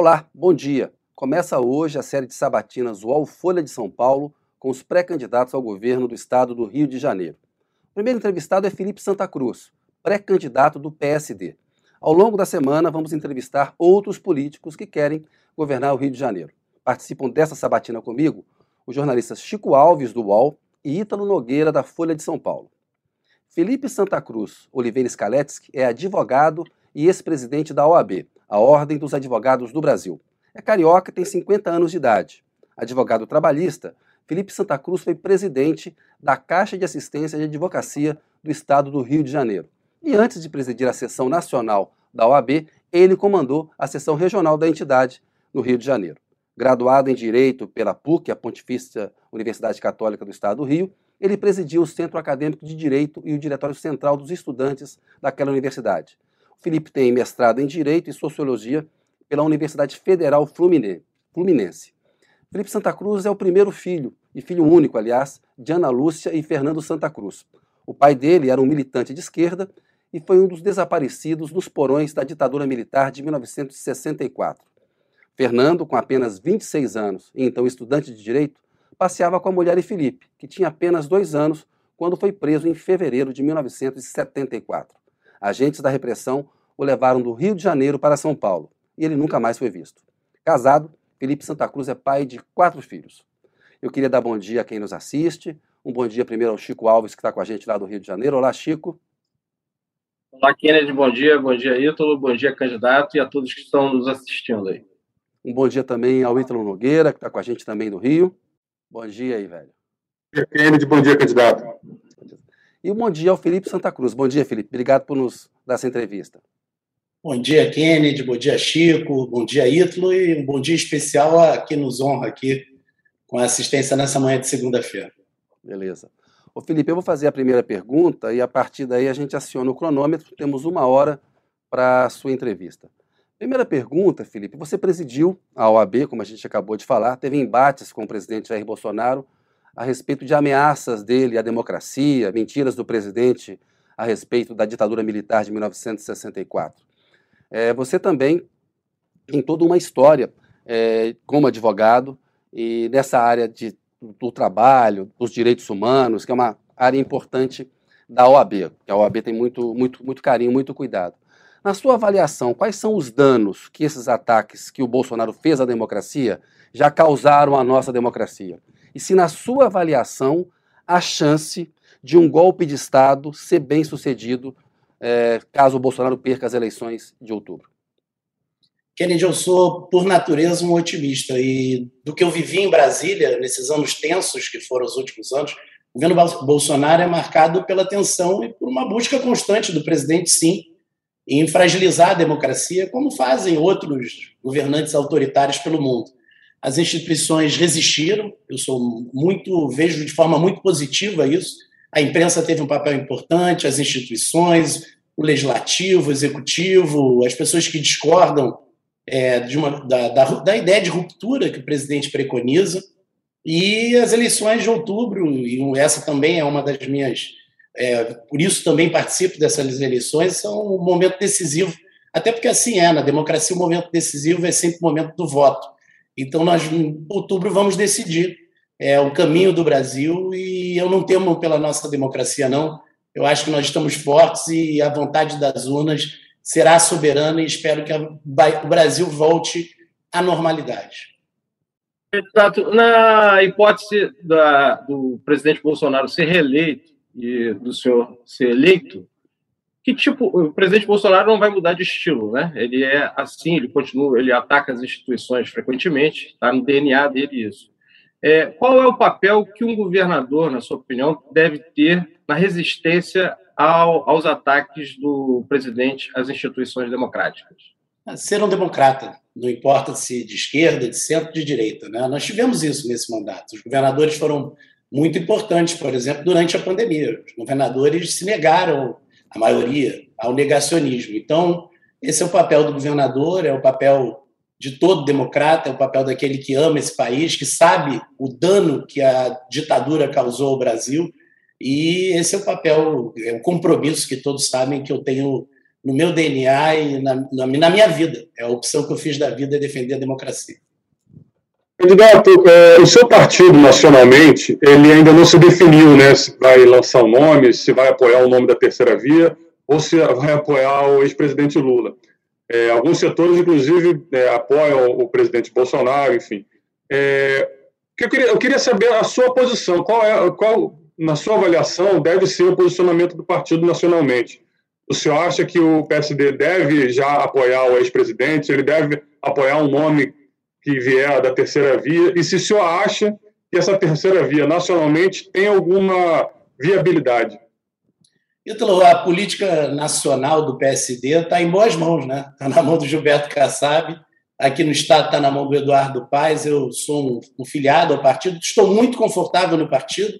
Olá, bom dia. Começa hoje a série de sabatinas UOL Folha de São Paulo com os pré-candidatos ao governo do estado do Rio de Janeiro. O primeiro entrevistado é Felipe Santa Cruz, pré-candidato do PSD. Ao longo da semana, vamos entrevistar outros políticos que querem governar o Rio de Janeiro. Participam dessa sabatina comigo os jornalistas Chico Alves, do UOL, e Ítalo Nogueira, da Folha de São Paulo. Felipe Santa Cruz Oliveira Skaletsky é advogado e ex-presidente da OAB, a Ordem dos Advogados do Brasil. É carioca e tem 50 anos de idade. Advogado trabalhista, Felipe Santa Cruz foi presidente da Caixa de Assistência de Advocacia do Estado do Rio de Janeiro. E antes de presidir a seção nacional da OAB, ele comandou a seção regional da entidade no Rio de Janeiro. Graduado em Direito pela PUC, a Pontifícia Universidade Católica do Estado do Rio, ele presidiu o Centro Acadêmico de Direito e o Diretório Central dos Estudantes daquela universidade. Felipe tem mestrado em Direito e Sociologia pela Universidade Federal Fluminense. Felipe Santa Cruz é o primeiro filho, e filho único, aliás, de Ana Lúcia e Fernando Santa Cruz. O pai dele era um militante de esquerda e foi um dos desaparecidos nos porões da ditadura militar de 1964. Fernando, com apenas 26 anos e então estudante de direito, passeava com a mulher e Felipe, que tinha apenas dois anos quando foi preso em fevereiro de 1974. Agentes da repressão o levaram do Rio de Janeiro para São Paulo e ele nunca mais foi visto. Casado, Felipe Santa Cruz é pai de quatro filhos. Eu queria dar bom dia a quem nos assiste. Um bom dia primeiro ao Chico Alves, que está com a gente lá do Rio de Janeiro. Olá, Chico. Olá, Kennedy. Bom dia. Bom dia, Ítalo. Bom dia, candidato, e a todos que estão nos assistindo aí. Um bom dia também ao Ítalo Nogueira, que está com a gente também do Rio. Bom dia aí, velho. Bom dia, Kennedy. Bom dia, candidato. E um bom dia ao Felipe Santa Cruz. Bom dia, Felipe. Obrigado por nos dar essa entrevista. Bom dia, Kennedy. Bom dia, Chico. Bom dia, Ítalo. E um bom dia especial a quem nos honra aqui com a assistência nessa manhã de segunda-feira. Beleza. Ô, Felipe, eu vou fazer a primeira pergunta e a partir daí a gente aciona o cronômetro. Temos uma hora para a sua entrevista. Primeira pergunta, Felipe. Você presidiu a OAB, como a gente acabou de falar, teve embates com o presidente Jair Bolsonaro a respeito de ameaças dele à democracia, mentiras do presidente a respeito da ditadura militar de 1964. É, você também tem toda uma história é, como advogado e nessa área de, do trabalho, dos direitos humanos, que é uma área importante da OAB, que a OAB tem muito, muito, muito carinho, muito cuidado. Na sua avaliação, quais são os danos que esses ataques que o Bolsonaro fez à democracia já causaram à nossa democracia? E se, na sua avaliação, há chance de um golpe de Estado ser bem sucedido é, caso o Bolsonaro perca as eleições de outubro. Kennedy, eu sou, por natureza, um otimista. E do que eu vivi em Brasília, nesses anos tensos que foram os últimos anos, o governo Bolsonaro é marcado pela tensão e por uma busca constante do presidente, sim, em fragilizar a democracia, como fazem outros governantes autoritários pelo mundo as instituições resistiram. Eu sou muito vejo de forma muito positiva isso. A imprensa teve um papel importante, as instituições, o legislativo, o executivo, as pessoas que discordam é, uma, da, da, da, ideia de ruptura que o presidente preconiza. E as eleições de outubro, e essa também é uma das minhas. É, por isso também participo dessas eleições, são um momento decisivo. Até porque assim é, na democracia o momento decisivo é sempre o momento do voto. Então, nós, em outubro, vamos decidir é, o caminho do Brasil e eu não temo pela nossa democracia, não. Eu acho que nós estamos fortes e a vontade das urnas será soberana e espero que a, o Brasil volte à normalidade. Exato. Na hipótese da, do presidente Bolsonaro ser reeleito e do senhor ser eleito, que tipo o presidente Bolsonaro não vai mudar de estilo, né? Ele é assim, ele continua, ele ataca as instituições frequentemente, está no DNA dele isso. É, qual é o papel que um governador, na sua opinião, deve ter na resistência ao, aos ataques do presidente às instituições democráticas? Ser um democrata, não importa se de esquerda, de centro, de direita. Né? Nós tivemos isso nesse mandato. Os governadores foram muito importantes, por exemplo, durante a pandemia. Os governadores se negaram a maioria, ao negacionismo. Então, esse é o papel do governador, é o papel de todo democrata, é o papel daquele que ama esse país, que sabe o dano que a ditadura causou ao Brasil, e esse é o papel, é o compromisso que todos sabem que eu tenho no meu DNA e na, na, minha vida. É a opção que eu fiz da vida é defender a democracia. Candidato, é, o seu partido nacionalmente, ele ainda não se definiu, né, se vai lançar o um nome, se vai apoiar o nome da terceira via ou se vai apoiar o ex-presidente Lula. É, alguns setores, inclusive, é, apoiam o presidente Bolsonaro, enfim. É, eu, queria, eu queria saber a sua posição. Qual é, qual, na sua avaliação, deve ser o posicionamento do partido nacionalmente? O senhor acha que o PSD deve já apoiar o ex-presidente? Ele deve apoiar um nome que vier da terceira via? E se o senhor acha que essa terceira via nacionalmente tem alguma viabilidade? Ítalo, a política nacional do PSD está em boas mãos, né? Está na mão do Gilberto Kassab, aqui no Estado está na mão do Eduardo Paes, eu sou um, filiado ao partido, estou muito confortável no partido,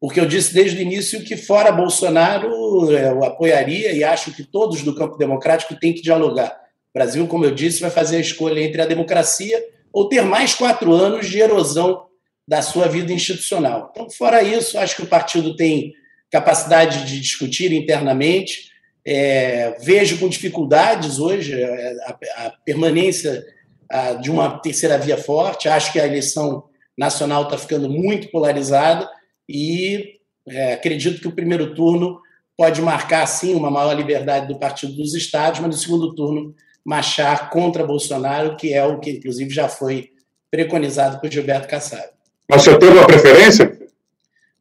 porque eu disse desde o início que, fora Bolsonaro, eu apoiaria e acho que todos do campo democrático têm que dialogar. Brasil, como eu disse, vai fazer a escolha entre a democracia ou ter mais quatro anos de erosão da sua vida institucional. Então, fora isso, acho que o partido tem capacidade de discutir internamente. É, vejo com dificuldades hoje a, a permanência a, de uma terceira via forte. Acho que a eleição nacional está ficando muito polarizada e é, acredito que o primeiro turno pode marcar, sim, uma maior liberdade do Partido dos Estados, mas no segundo turno marchar contra Bolsonaro, que é o que, inclusive, já foi preconizado por Gilberto Kassab. Mas você teve uma preferência?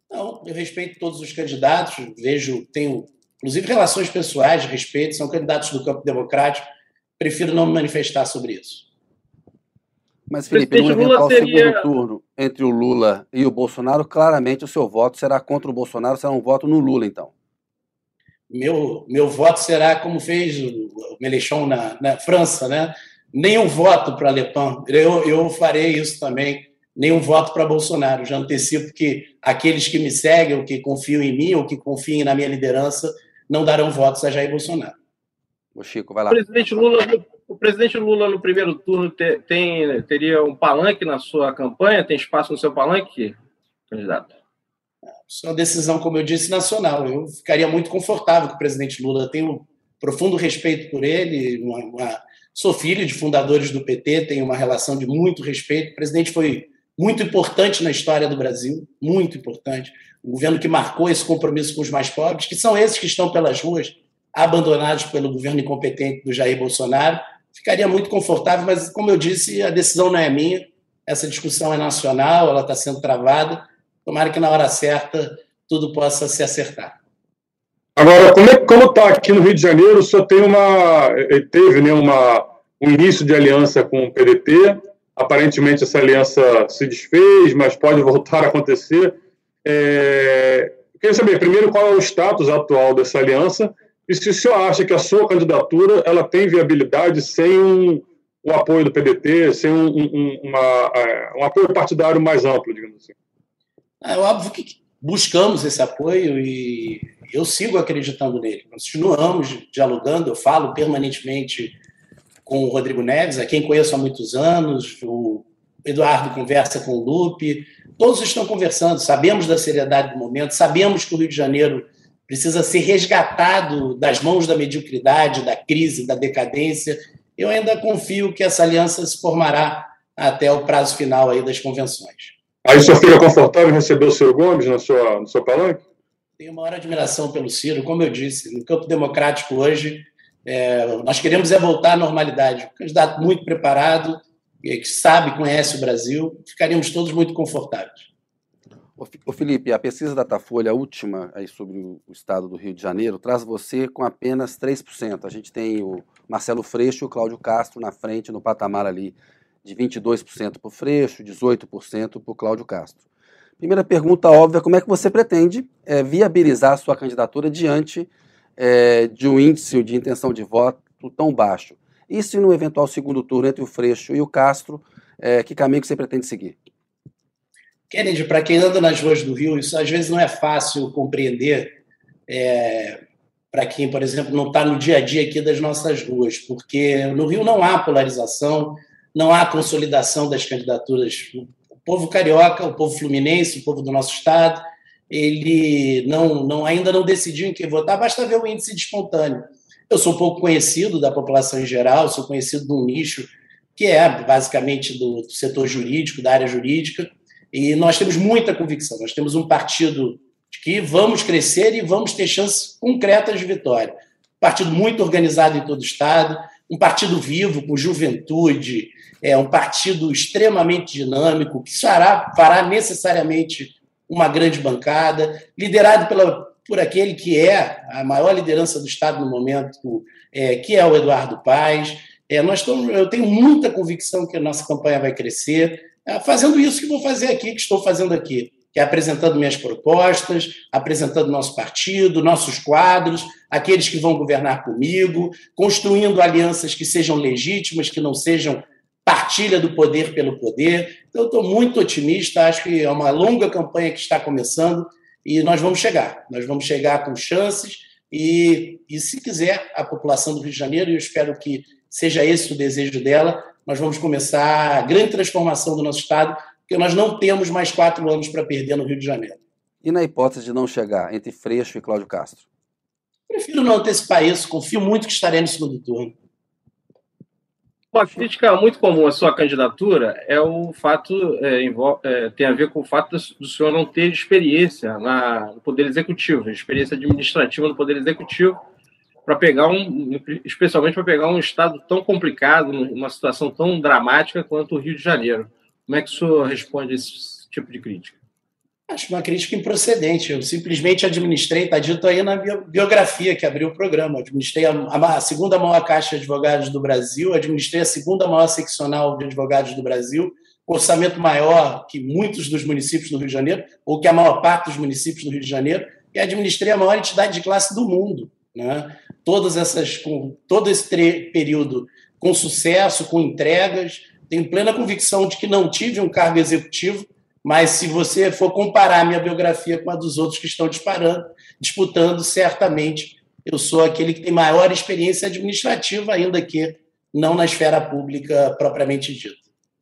Não, eu respeito todos os candidatos, vejo, tenho, inclusive, relações pessoais de respeito, são candidatos do campo democrático, prefiro não me manifestar sobre isso. Mas, Felipe, no eventual seria... segundo turno entre o Lula e o Bolsonaro, claramente o seu voto será contra o Bolsonaro, será um voto no Lula, então. Meu, meu voto será como fez o Mélenchon na, na França, né? Nenhum voto para Le Pen. Eu, eu farei isso também nenhum voto para Bolsonaro. Já antecipo que aqueles que me seguem, ou que confiam em mim, ou que confiem na minha liderança, não darão votos a Jair Bolsonaro. O Chico, vai lá. O presidente Lula, o presidente Lula no primeiro turno tem, teria um palanque na sua campanha? Tem espaço no seu palanque, candidato? Isso é uma decisão, como eu disse, nacional. Eu ficaria muito confortável com o presidente Lula. Tenho profundo respeito por ele. Uma, uma... Sou filho de fundadores do PT, tenho uma relação de muito respeito. O presidente foi muito importante na história do Brasil, muito importante. Um governo que marcou esse compromisso com os mais pobres, que são esses que estão pelas ruas, abandonados pelo governo incompetente do Jair Bolsonaro. Ficaria muito confortável, mas, como eu disse, a decisão não é minha. Essa discussão é nacional, ela está sendo travada. Tomara que na hora certa tudo possa se acertar. Agora, como é, está aqui no Rio de Janeiro, só tem uma eh, teve né, uma, um início de aliança com o PDT, Aparentemente essa aliança se desfez, mas pode voltar a acontecer. É... Queria saber, primeiro, qual é o status atual dessa aliança e se o senhor acha que a sua candidatura ela tem viabilidade sem um, um apoio do PDT, sem um, um, uma, é, um apoio partidário mais amplo, digamos assim. É óbvio que buscamos esse apoio e eu sigo acreditando nele. Continuamos dialogando, eu falo permanentemente com o Rodrigo Neves, a quem conheço há muitos anos, o Eduardo conversa com o Lupe, todos estão conversando, sabemos da seriedade do momento, sabemos que o Rio de Janeiro precisa ser resgatado das mãos da mediocridade, da crise, da decadência. Eu ainda confio que essa aliança se formará até o prazo final aí das convenções. Aí o senhor fica confortável em receber o Ciro Gomes no seu, no seu palanque? Tenho maior admiração pelo Ciro, como eu disse, no campo democrático hoje, é, nós queremos é voltar à normalidade. Um candidato muito preparado, que sabe, conhece o Brasil, ficaríamos todos muito confortáveis. O Felipe, a pesquisa da Datafolha, a última aí sobre o estado do Rio de Janeiro, traz você com apenas 3%. A gente tem o Marcelo Freixo e o Cláudio Castro na frente, no patamar ali de 22% para o Freixo, 18% para o Cláudio Castro. Primeira pergunta óbvia, como é que você pretende é, viabilizar a sua candidatura diante é, de um índice de intenção de voto tão baixo? E se no eventual segundo turno entre o Freixo e o Castro, é, que caminho que você pretende seguir? Kennedy, para quem anda nas ruas do Rio, isso às vezes não é fácil compreender para quem, por exemplo, não está no dia a dia aqui das nossas ruas, porque no Rio não há polarização, não há consolidação das candidaturas. O povo carioca, o povo fluminense, o povo do nosso estado, ele não, não, ainda não decidiu em que votar, basta ver o índice de espontâneo. Eu sou pouco conhecido da população em geral, sou conhecido de um nicho que é basicamente do setor jurídico, da área jurídica, e nós temos muita convicção. Nós temos um partido de que vamos crescer e vamos ter chances concretas de vitória. Partido muito organizado em todo o Estado, um partido vivo, com juventude, é um partido extremamente dinâmico, que fará, fará necessariamente uma grande bancada, liderado pela, por aquele que é a maior liderança do Estado no momento, é, que é o Eduardo Paes. É, nós estamos, eu tenho muita convicção que a nossa campanha vai crescer, é, fazendo isso que vou fazer aqui, que estou fazendo aqui, que é apresentando minhas propostas, apresentando nosso partido, nossos quadros, aqueles que vão governar comigo, construindo alianças que sejam legítimas, que não sejam partilha do poder pelo poder. Então, estou muito otimista, acho que é uma longa campanha que está começando e nós vamos chegar. Nós vamos chegar com chances e, e se quiser, a população do Rio de Janeiro, e eu espero que seja esse o desejo dela, nós vamos começar a grande transformação do nosso Estado, porque nós não temos mais quatro anos para perder no Rio de Janeiro. E na hipótese de não chegar entre Freixo e Cláudio Castro? Prefiro não antecipar isso, confio muito que estarei no segundo turno. Uma crítica muito comum à sua candidatura é o fato, é, é, tem a ver com o fato do senhor não ter experiência na, no Poder Executivo, experiência administrativa no Poder Executivo, para pegar um, especialmente para pegar um estado tão complicado, uma situação tão dramática quanto o Rio de Janeiro. Como é que o senhor responde a esse tipo de crítica? Acho uma crítica improcedente. Eu simplesmente administrei, está dito aí na biografia que abriu o programa. Administrei a, a, segunda maior caixa de advogados do Brasil, administrei a segunda maior seccional de advogados do Brasil, orçamento maior que muitos dos municípios do Rio de Janeiro, ou que a maior parte dos municípios do Rio de Janeiro, e administrei a maior entidade de classe do mundo. Né? Todas essas, com todo esse período com sucesso, com entregas, tenho plena convicção de que não tive um cargo executivo mas se você for comparar a minha biografia com a dos outros que estão disparando, disputando, certamente eu sou aquele que tem maior experiência administrativa, ainda que não na esfera pública propriamente dita.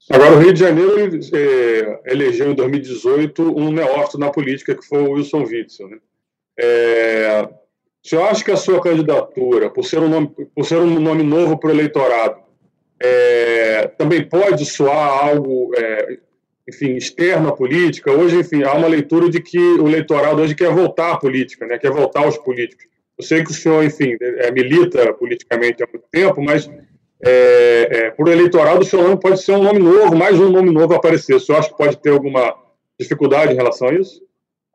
Agora, o Rio de Janeiro é, elegeu em 2018 um neófito na política, que foi o Wilson Witzel. Né? É, o senhor acha que a sua candidatura, por ser um nome, por ser um nome novo para o eleitorado, é, também pode soar algo é, enfim, externo à política. Hoje, enfim, há uma leitura de que o eleitorado hoje quer voltar à política, né? quer voltar aos políticos. Eu sei que o senhor, enfim, é, milita politicamente há muito tempo, mas é, é, por eleitorado o seu nome pode ser um nome novo, mais um nome novo aparecer. O senhor acha que pode ter alguma dificuldade em relação a isso?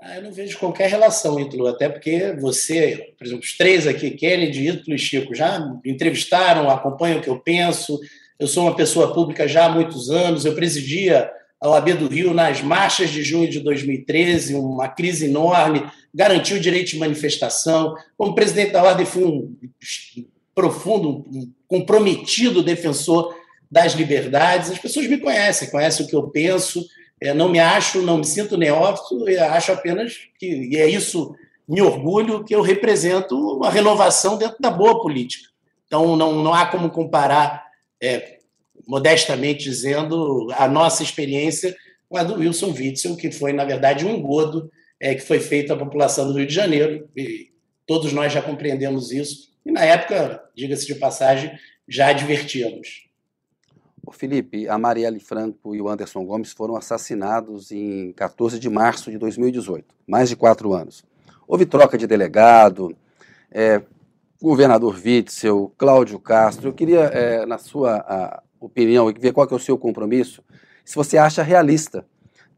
Ah, eu não vejo qualquer relação, Ítalo, até porque você, por exemplo, os três aqui, Kennedy, Ítalo e Chico, já entrevistaram, acompanham o que eu penso. Eu sou uma pessoa pública já há muitos anos, eu presidia a OAB do Rio nas marchas de junho de 2013, uma crise enorme, garantiu o direito de manifestação. Como presidente da Ordem, fui um profundo, um comprometido defensor das liberdades. As pessoas me conhecem, conhecem o que eu penso. Eu não me acho, não me sinto neófito, acho apenas que, e é isso, me orgulho, que eu represento uma renovação dentro da boa política. Então, não, não há como comparar é, modestamente dizendo, a nossa experiência com a do Wilson Witzel, que foi, na verdade, um engodo é, que foi feito à população do Rio de Janeiro. E todos nós já compreendemos isso. E, na época, diga-se de passagem, já advertíamos. Felipe, a Marielle Franco e o Anderson Gomes foram assassinados em 14 de março de 2018, mais de quatro anos. Houve troca de delegado, é, governador Witzel, Cláudio Castro. Eu queria, é, na sua opinião ver qual é o seu compromisso, se você acha realista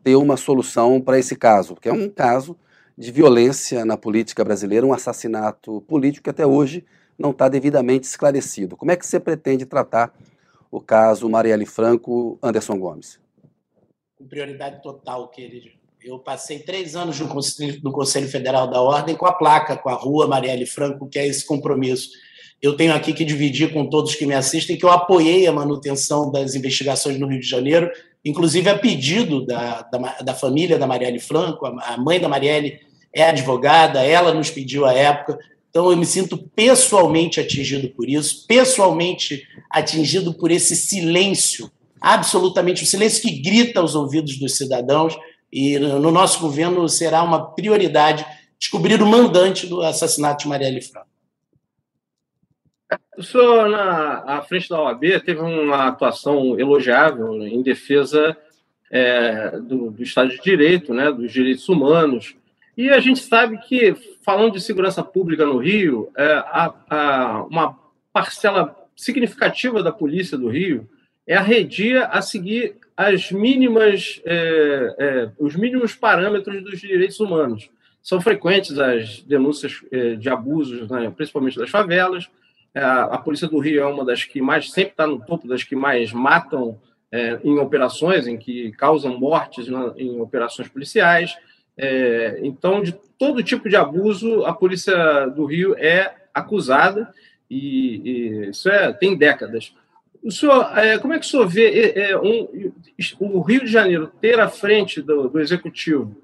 ter uma solução para esse caso, que é um caso de violência na política brasileira, um assassinato político que até hoje não está devidamente esclarecido. Como é que você pretende tratar o caso Marielle Franco Anderson Gomes? Com prioridade total, querido. Eu passei três anos no Conselho, no Conselho Federal da Ordem com a placa, com a rua Marielle Franco, que é esse compromisso eu tenho aqui que dividir com todos que me assistem que eu apoiei a manutenção das investigações no Rio de Janeiro, inclusive a pedido da, da, da família da Marielle Franco, a mãe da Marielle é advogada, ela nos pediu à época, então eu me sinto pessoalmente atingido por isso, pessoalmente atingido por esse silêncio, absolutamente o silêncio que grita aos ouvidos dos cidadãos, e no nosso governo será uma prioridade descobrir o mandante do assassinato de Marielle Franco. o senhor, na à frente da OAB, teve uma atuação elogiável em defesa é, do, do, Estado de Direito, né, dos direitos humanos. E a gente sabe que, falando de segurança pública no Rio, é, a, a, uma parcela significativa da polícia do Rio é arredia a seguir as mínimas, é, é, os mínimos parâmetros dos direitos humanos. São frequentes as denúncias é, de abusos, né, principalmente das favelas, é, a, Polícia do Rio é uma das que mais, sempre está no topo das que mais matam é, em operações, em que causam mortes na, em operações policiais. É, então, de todo tipo de abuso, a Polícia do Rio é acusada, e, e isso é, tem décadas. O senhor, é, como é que o senhor vê é, um, o Rio de Janeiro ter à frente do, do Executivo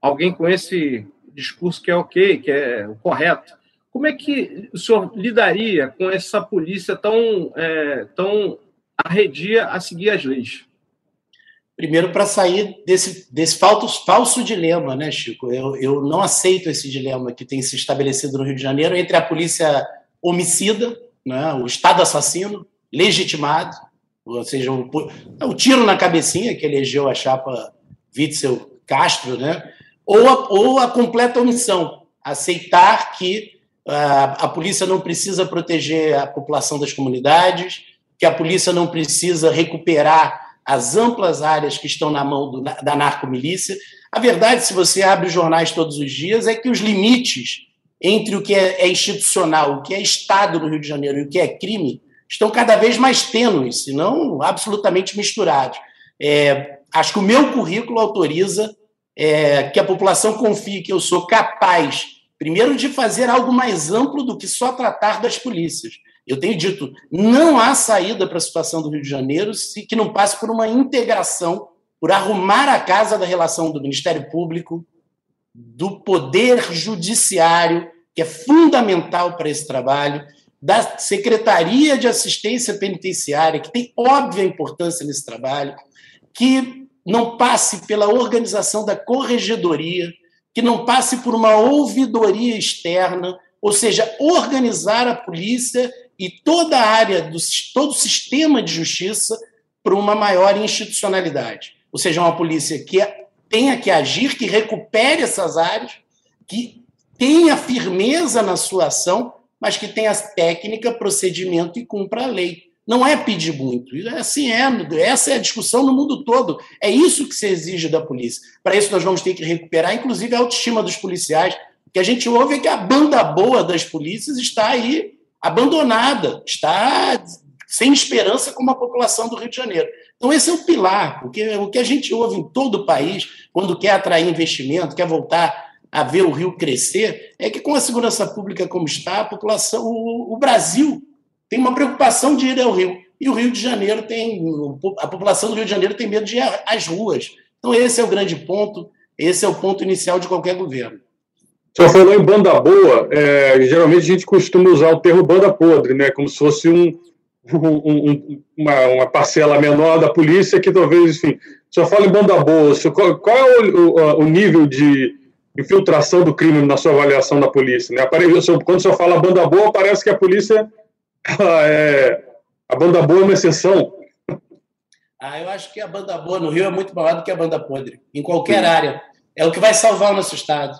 alguém com esse discurso que é ok, que é o correto, como é que o senhor lidaria com essa polícia tão, é, tão arredia a seguir as leis? Primeiro, para sair desse, desse falso, falso dilema, né, Chico? Eu, eu não aceito esse dilema que tem se estabelecido no Rio de Janeiro entre a polícia homicida, né, o Estado assassino, legitimado, ou seja, o, o tiro na cabecinha que elegeu a chapa Witzel Castro, né, ou, a, ou a completa omissão, aceitar que a, polícia não precisa proteger a população das comunidades, que a polícia não precisa recuperar as amplas áreas que estão na mão do, da narcomilícia. A verdade, se você abre os jornais todos os dias, é que os limites entre o que é, é institucional, o que é Estado no Rio de Janeiro e o que é crime estão cada vez mais tênues, se não absolutamente misturados. É, acho que o meu currículo autoriza é, que a população confie que eu sou capaz Primeiro, de fazer algo mais amplo do que só tratar das polícias. Eu tenho dito, não há saída para a situação do Rio de Janeiro se que não passe por uma integração, por arrumar a casa da relação do Ministério Público, do Poder Judiciário, que é fundamental para esse trabalho, da Secretaria de Assistência Penitenciária, que tem óbvia importância nesse trabalho, que não passe pela organização da corregedoria, que não passe por uma ouvidoria externa, ou seja, organizar a polícia e toda a área, do, todo o sistema de justiça para uma maior institucionalidade. Ou seja, uma polícia que tenha que agir, que recupere essas áreas, que tenha firmeza na sua ação, mas que tenha técnica, procedimento e cumpra a lei. Não é pedir muito. É assim é. Essa é a discussão no mundo todo. É isso que se exige da polícia. Para isso, nós vamos ter que recuperar, inclusive, a autoestima dos policiais. O que a gente ouve é que a banda boa das polícias está aí abandonada, está sem esperança como a população do Rio de Janeiro. Então, esse é o pilar, porque o que a gente ouve em todo o país, quando quer atrair investimento, quer voltar a ver o Rio crescer, é que com a segurança pública como está, a população, o, o Brasil tem uma preocupação de ir ao Rio. E o Rio de Janeiro tem. A população do Rio de Janeiro tem medo de ir às ruas. Então, esse é o grande ponto, esse é o ponto inicial de qualquer governo. O senhor falou em banda boa, é, geralmente a gente costuma usar o termo banda podre, né? Como se fosse um, um, um, uma, uma, parcela menor da polícia que talvez, enfim. O senhor fala em banda boa, qual, qual, é o, o, o, nível de infiltração do crime na sua avaliação da polícia? Né? Quando o senhor fala banda boa, parece que a polícia é, a banda boa é uma exceção. Ah, eu acho que a banda boa no Rio é muito maior do que a banda podre, em qualquer Sim. área. É o que vai salvar o nosso Estado.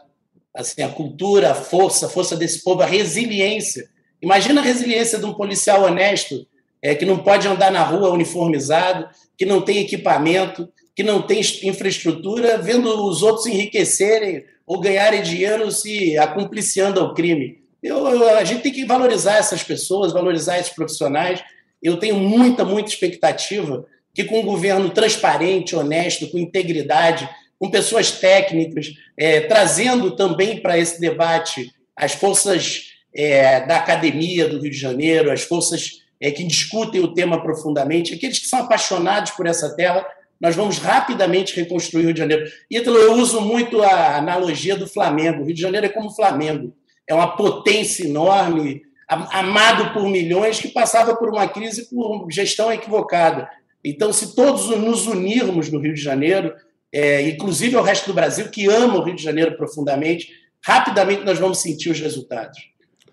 Assim, a cultura, a força, a força desse povo, a resiliência. Imagina a resiliência de um policial honesto, é, que não pode andar na rua uniformizado, que não tem equipamento, que não tem infraestrutura, vendo os outros enriquecerem ou ganharem dinheiro se acumpliciando ao crime. Eu, eu, a gente tem que valorizar essas pessoas, valorizar esses profissionais. Eu tenho muita, muita expectativa que com um governo transparente, honesto, com integridade, com pessoas técnicas, é, trazendo também para esse debate as forças é, da academia do Rio de Janeiro, as forças é, que discutem o tema profundamente, aqueles que são apaixonados por essa terra, nós vamos rapidamente reconstruir o Rio de Janeiro. Ítalo, eu uso muito a analogia do Flamengo. O Rio de Janeiro é como o Flamengo é uma potência enorme, amado por milhões, que passava por uma crise por gestão equivocada. Então, se todos nos unirmos no Rio de Janeiro, é, inclusive o resto do Brasil, que ama o Rio de Janeiro profundamente, rapidamente nós vamos sentir os resultados.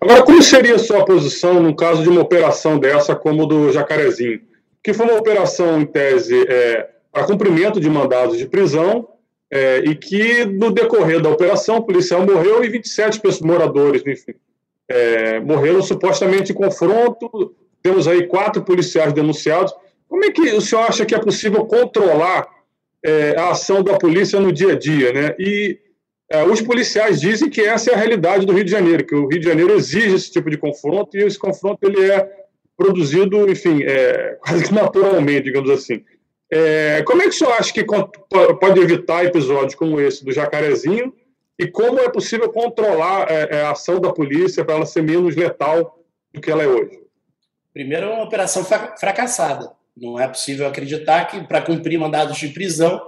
Agora, como seria a sua posição no caso de uma operação dessa, como do Jacarezinho? Que foi uma operação, em tese, é, para cumprimento de mandados de prisão, é, e que, no decorrer da operação, o policial morreu e 27 pessoas, moradores, enfim, é, morreram supostamente em confronto. Temos aí quatro policiais denunciados. Como é que o senhor acha que é possível controlar é, a ação da polícia no dia a dia? Né? E é, os policiais dizem que essa é a realidade do Rio de Janeiro, que o Rio de Janeiro exige esse tipo de confronto e esse confronto ele é produzido, enfim, é, quase que naturalmente, digamos assim. É, como é que o senhor acha que pode evitar episódios como esse do Jacarezinho e como é possível controlar é, é, a ação da polícia para ela ser menos letal do que ela é hoje? Primeiro, é uma operação fracassada. Não é possível acreditar que, para cumprir mandados de prisão,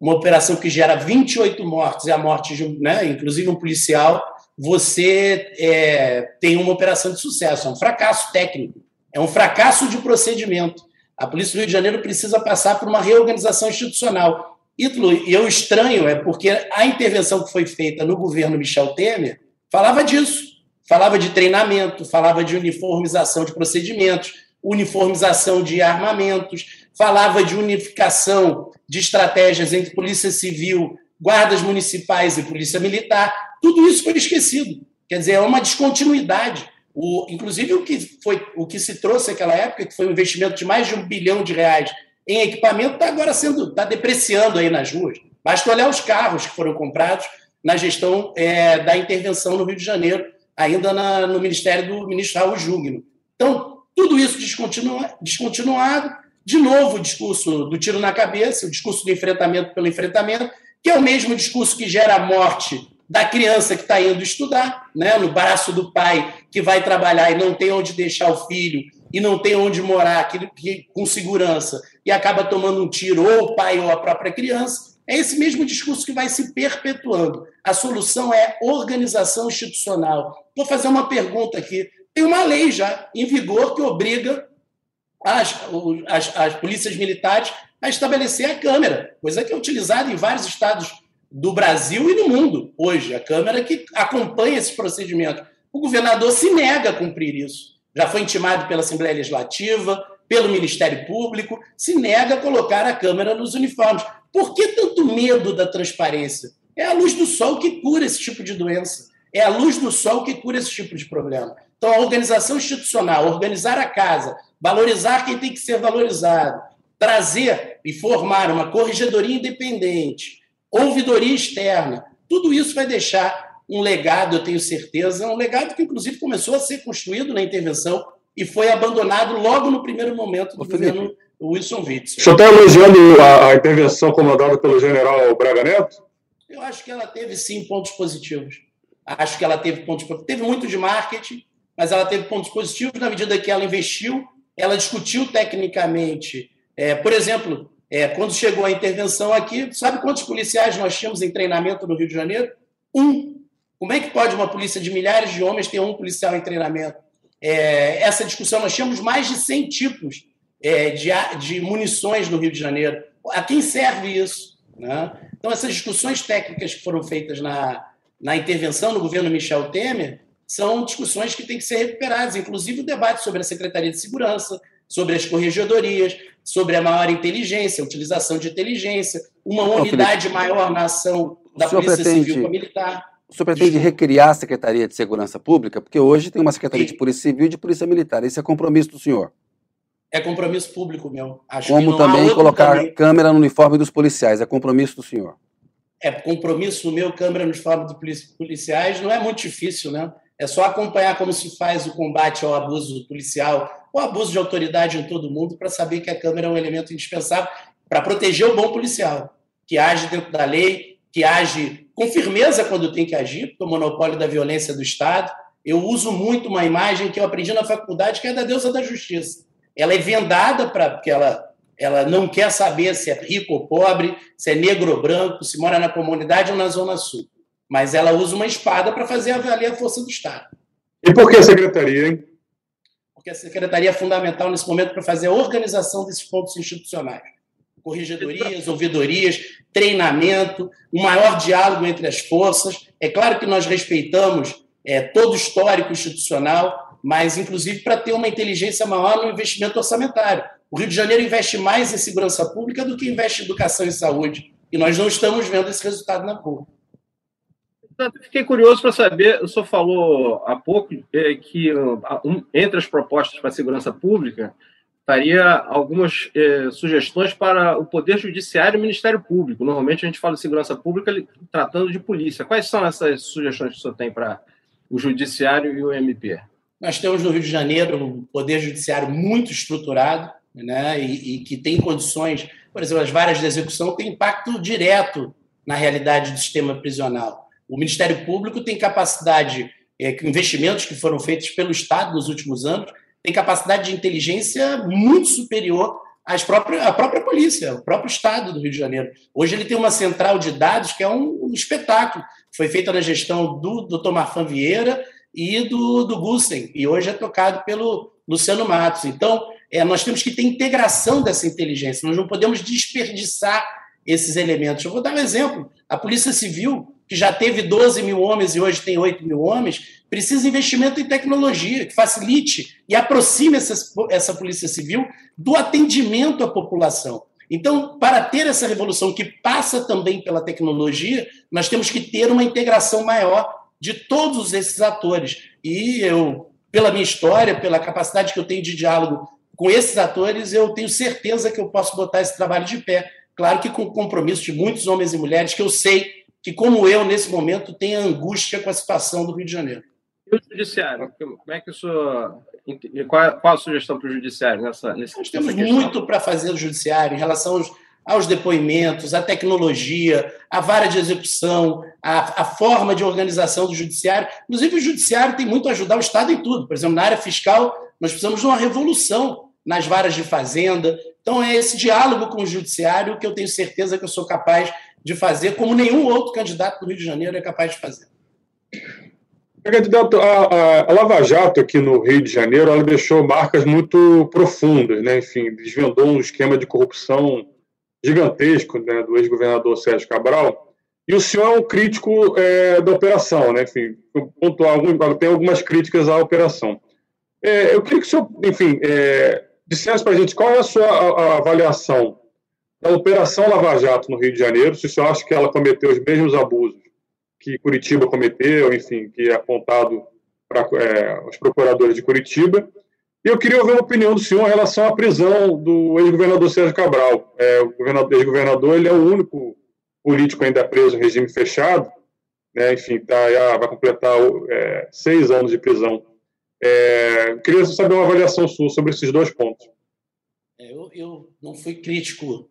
uma operação que gera 28 mortes e a morte de, né, inclusive um policial, você é, tem uma operação de sucesso. É um fracasso técnico, é um fracasso de procedimento. A Polícia do Rio de Janeiro precisa passar por uma reorganização institucional. E eu estranho é porque a intervenção que foi feita no governo Michel Temer falava disso. Falava de treinamento, falava de uniformização de procedimentos, uniformização de armamentos, falava de unificação de estratégias entre polícia civil, guardas municipais e polícia militar. Tudo isso foi esquecido. Quer dizer, é uma descontinuidade. O, inclusive, o que, foi, o que se trouxe naquela época, que foi um investimento de mais de um bilhão de reais em equipamento, está agora sendo, está depreciando aí nas ruas. Basta olhar os carros que foram comprados na gestão é, da intervenção no Rio de Janeiro, ainda na, no ministério do ministro Raul Jugno. Então, tudo isso descontinua, descontinuado, de novo o discurso do tiro na cabeça, o discurso do enfrentamento pelo enfrentamento, que é o mesmo discurso que gera a morte da criança que está indo estudar, né, no braço do pai que vai trabalhar e não tem onde deixar o filho e não tem onde morar que, que, com segurança e acaba tomando um tiro ou o pai ou a própria criança. É esse mesmo discurso que vai se perpetuando. A solução é organização institucional. Vou fazer uma pergunta aqui. Tem uma lei já em vigor que obriga as, as, as polícias militares a estabelecer a câmera, coisa que é utilizada em vários estados do Brasil e do mundo hoje, a Câmara que acompanha esse procedimento. O governador se nega a cumprir isso. Já foi intimado pela Assembleia Legislativa, pelo Ministério Público, se nega a colocar a Câmara nos uniformes. Por que tanto medo da transparência? É a luz do sol que cura esse tipo de doença. É a luz do sol que cura esse tipo de problema. Então, a organização institucional, organizar a casa, valorizar quem tem que ser valorizado, trazer e formar uma corregedoria independente, ouvidoria externa, tudo isso vai deixar um legado, eu tenho certeza, um legado que, inclusive, começou a ser construído na intervenção e foi abandonado logo no primeiro momento do Ô, governo Wilson Witzel. O senhor está elogiando a, a, intervenção comandada pelo general Braga Neto? Eu acho que ela teve, sim, pontos positivos. Acho que ela teve pontos positivos. Teve muito de marketing, mas ela teve pontos positivos na medida que ela investiu, ela discutiu tecnicamente. É, por exemplo, é, quando chegou a intervenção aqui, sabe quantos policiais nós tínhamos em treinamento no Rio de Janeiro? Um. Como é que pode uma polícia de milhares de homens ter um policial em treinamento? É, essa discussão, nós tínhamos mais de 100 tipos é, de, de munições no Rio de Janeiro. A quem serve isso? Né? Então, essas discussões técnicas que foram feitas na, na intervenção no governo Michel Temer são discussões que têm que ser recuperadas, inclusive o debate sobre a Secretaria de Segurança, sobre as corregedorias, sobre a maior inteligência, a utilização de inteligência, uma unidade maior na ação da Polícia pretende, Civil com a militar. O senhor pretende recriar a Secretaria de Segurança Pública? Porque hoje tem uma Secretaria Sim. de Polícia Civil e de Polícia Militar. Esse é compromisso do senhor? É compromisso público meu. Acho Como também colocar também. câmera no uniforme dos policiais. É compromisso do senhor? É compromisso meu, câmera no uniforme dos policiais. Não é muito difícil, né? É só acompanhar como se faz o combate ao abuso policial, o abuso de autoridade em todo mundo, para saber que a Câmara é um elemento indispensável para proteger o bom policial, que age dentro da lei, que age com firmeza quando tem que agir, porque o monopólio da violência do Estado. Eu uso muito uma imagem que eu aprendi na faculdade, que é da deusa da justiça. Ela é vendada para porque ela ela não quer saber se é rico ou pobre, se é negro ou branco, se mora na comunidade ou na zona sul mas ela usa uma espada para fazer avaliar a força do Estado. E por que a secretaria, hein? Porque a secretaria é fundamental nesse momento para fazer a organização desses pontos institucionais. Corregedorias, ouvidorias, treinamento, um maior diálogo entre as forças. É claro que nós respeitamos é, todo histórico institucional, mas inclusive para ter uma inteligência maior no investimento orçamentário. O Rio de Janeiro investe mais em segurança pública do que investe em educação e saúde. E nós não estamos vendo esse resultado na rua. Fiquei curioso para saber, o senhor falou há pouco é, que um, entre as propostas para a segurança pública estaria algumas é, sugestões para o Poder Judiciário e o Ministério Público. Normalmente a gente fala de segurança pública tratando de polícia. Quais são essas sugestões que o senhor tem para o Judiciário e o MP? Nós temos no Rio de Janeiro um Poder Judiciário muito estruturado né, e, e que tem condições, por exemplo, as varas de execução têm impacto direto na realidade do sistema prisional. O Ministério Público tem capacidade, é, investimentos que foram feitos pelo Estado nos últimos anos, tem capacidade de inteligência muito superior às próprias, à própria polícia, ao próprio Estado do Rio de Janeiro. Hoje ele tem uma central de dados que é um, um espetáculo. Foi feita na gestão do, do Tomafan Vieira e do, do Gussen, e hoje é tocado pelo Luciano Matos. Então, é, nós temos que ter integração dessa inteligência, nós não podemos desperdiçar esses elementos. Eu vou dar um exemplo. A Polícia Civil que já teve 12 mil homens e hoje tem 8 mil homens, precisa de investimento em tecnologia que facilite e aproxime essa, essa Polícia Civil do atendimento à população. Então, para ter essa revolução que passa também pela tecnologia, nós temos que ter uma integração maior de todos esses atores. E eu, pela minha história, pela capacidade que eu tenho de diálogo com esses atores, eu tenho certeza que eu posso botar esse trabalho de pé. Claro que com o compromisso de muitos homens e mulheres que eu sei que, como eu, nesse momento, tem angústia com a situação do Rio de Janeiro. E o judiciário? Como é que isso. Qual, qual a sugestão para o judiciário nessa, nesse, Nós temos muito para fazer no judiciário em relação aos, aos depoimentos, à tecnologia, à vara de execução, à, à, forma de organização do judiciário. Inclusive, o judiciário tem muito a ajudar o Estado em tudo. Por exemplo, na área fiscal, nós precisamos de uma revolução nas varas de fazenda. Então, é esse diálogo com o judiciário que eu tenho certeza que eu sou capaz de fazer, como nenhum outro candidato do Rio de Janeiro é capaz de fazer. Candidato, a, a, Lava Jato aqui no Rio de Janeiro, ela deixou marcas muito profundas, né? Enfim, desvendou um esquema de corrupção gigantesco né, do ex-governador Sérgio Cabral. E o senhor é um crítico é, da operação, né? Enfim, pontuar, tem algumas críticas à operação. É, eu queria que o senhor, enfim, é, dissesse para a gente qual é a sua a, a avaliação da Operação Lava Jato no Rio de Janeiro, se o senhor acha que ela cometeu os mesmos abusos que Curitiba cometeu, enfim, que é apontado para é, os procuradores de Curitiba. E eu queria ouvir a opinião do senhor em relação à prisão do ex-governador Sérgio Cabral. É, o ex-governador ele é o único político ainda preso em regime fechado, né, enfim, tá, já vai completar é, seis anos de prisão. É, queria saber uma avaliação sua sobre esses dois pontos. É, eu, eu não fui crítico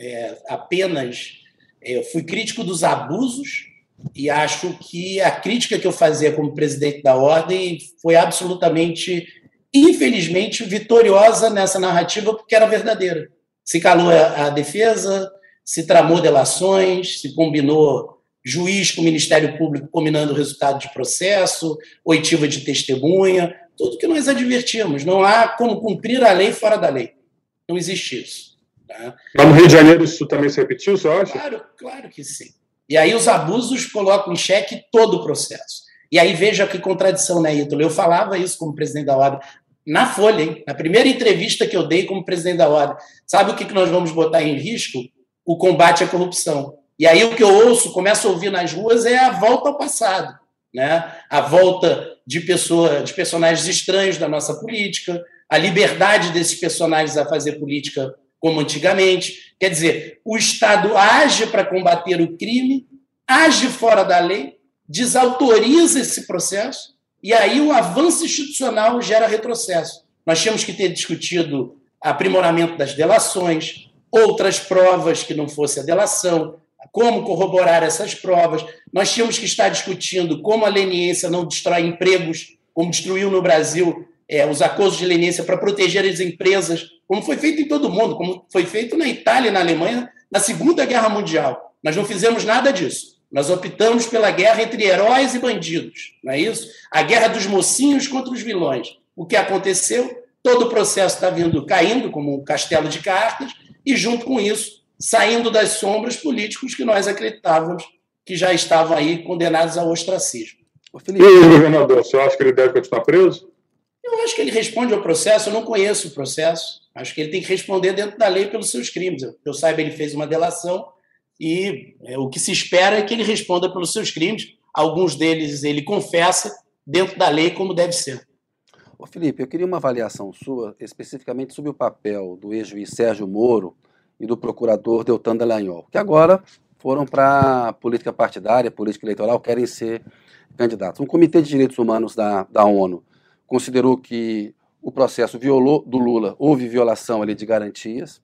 é, apenas é, fui crítico dos abusos e acho que a crítica que eu fazia como presidente da ordem foi absolutamente, infelizmente, vitoriosa nessa narrativa porque era verdadeira. Se calou a, a defesa, se tramou delações, se combinou juiz com o Ministério Público combinando o resultado de processo, oitiva de testemunha, tudo que nós advertimos. Não há como cumprir a lei fora da lei. Não existe isso. Tá? No Rio de Janeiro isso também se repetiu, você acha? Claro, claro que sim. E aí os abusos colocam em xeque todo o processo. E aí veja que contradição, né, Ítalo? Eu falava isso como presidente da ordem na Folha, hein? na primeira entrevista que eu dei como presidente da ordem. Sabe o que nós vamos botar em risco? O combate à corrupção. E aí o que eu ouço, começo a ouvir nas ruas, é a volta ao passado. Né? A volta de, pessoa, de personagens estranhos da nossa política, a liberdade desses personagens a fazer política como antigamente. Quer dizer, o Estado age para combater o crime, age fora da lei, desautoriza esse processo, e aí o avanço institucional gera retrocesso. Nós tínhamos que ter discutido aprimoramento das delações, outras provas que não fosse a delação, como corroborar essas provas. Nós tínhamos que estar discutindo como a leniência não destrói empregos, como destruiu no Brasil é, os acordos de leniência para proteger as empresas, como foi feito em todo o mundo, como foi feito na Itália e na Alemanha na Segunda Guerra Mundial. Nós não fizemos nada disso. Nós optamos pela guerra entre heróis e bandidos, não é isso? A guerra dos mocinhos contra os vilões. O que aconteceu? Todo o processo está vindo caindo como um castelo de cartas e junto com isso saindo das sombras políticos que nós acreditávamos que já estavam aí condenados ao ostracismo. E aí, governador, você acha que ele deve continuar preso? Eu acho que ele responde ao processo, eu não conheço o processo. Acho que ele tem que responder dentro da lei pelos seus crimes. Eu, eu saiba, ele fez uma delação e é, o que se espera é que ele responda pelos seus crimes. Alguns deles ele confessa dentro da lei como deve ser. Ô Felipe, eu queria uma avaliação sua especificamente sobre o papel do ex-juiz Sérgio Moro e do procurador Deltan Dallagnol, que agora foram para política partidária, política eleitoral, querem ser candidatos. Um comitê de direitos humanos da, da ONU considerou que o processo violou do Lula, houve violação ali de garantias.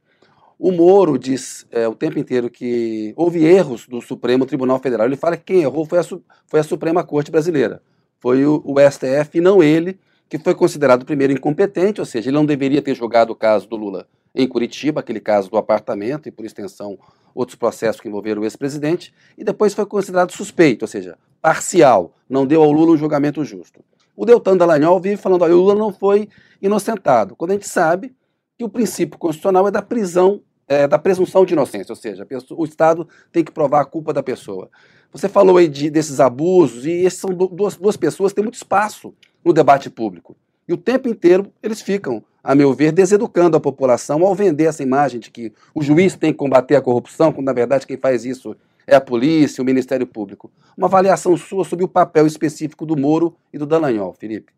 O Moro diz é, o tempo inteiro que houve erros do Supremo Tribunal Federal. Ele fala que quem errou foi a, foi a Suprema Corte Brasileira. Foi o, o STF e não ele, que foi considerado primeiro incompetente, ou seja, ele não deveria ter julgado o caso do Lula em Curitiba, aquele caso do apartamento e, por extensão, outros processos que envolveram o ex-presidente, e depois foi considerado suspeito, ou seja, parcial, não deu ao Lula um julgamento justo. O Deltan Dallagnol vive falando que o Lula não foi inocentado, quando a gente sabe que o princípio constitucional é da prisão, é, da presunção de inocência, ou seja, o Estado tem que provar a culpa da pessoa. Você falou aí de, desses abusos, e esses são duas, duas pessoas que têm muito espaço no debate público. E o tempo inteiro eles ficam, a meu ver, deseducando a população ao vender essa imagem de que o juiz tem que combater a corrupção, quando na verdade quem faz isso é a polícia, o Ministério Público. Uma avaliação sua sobre o papel específico do Moro e do Dallagnol, Felipe.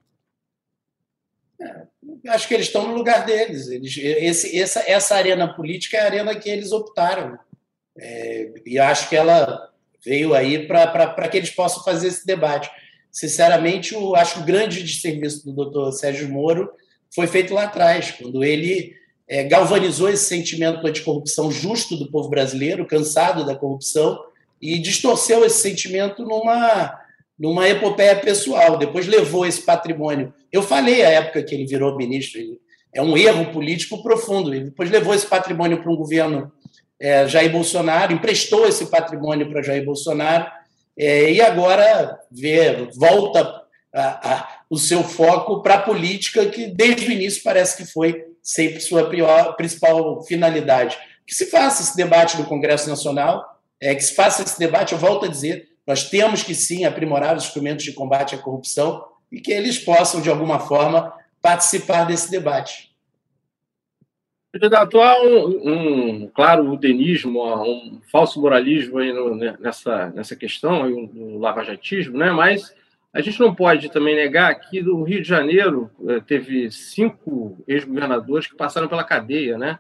É, acho que eles estão no lugar deles. Eles, esse, essa, essa arena política é a arena que eles optaram. É, e acho que ela veio aí para que eles possam fazer esse debate sinceramente, eu acho que o grande desserviço do doutor Sérgio Moro foi feito lá atrás, quando ele é, galvanizou esse sentimento anticorrupção justo do povo brasileiro, cansado da corrupção, e distorceu esse sentimento numa, numa epopeia pessoal. Depois levou esse patrimônio. Eu falei à época que ele virou ministro, é um erro político profundo. Ele depois levou esse patrimônio para um governo é, Jair Bolsonaro, emprestou esse patrimônio para Jair Bolsonaro, é, e agora vê, volta a, a, o seu foco para a política, que desde o início parece que foi sempre sua principal finalidade. Que se faça esse debate no Congresso Nacional, é, que se faça esse debate, eu volto a dizer, nós temos que sim aprimorar os instrumentos de combate à corrupção e que eles possam, de alguma forma, participar desse debate. Candidato, há um, um, claro, udenismo, um falso moralismo aí no, né, nessa, nessa questão, aí, um, lavajatismo, né? mas a gente não pode também negar que no Rio de Janeiro eh, teve cinco ex-governadores que passaram pela cadeia, né?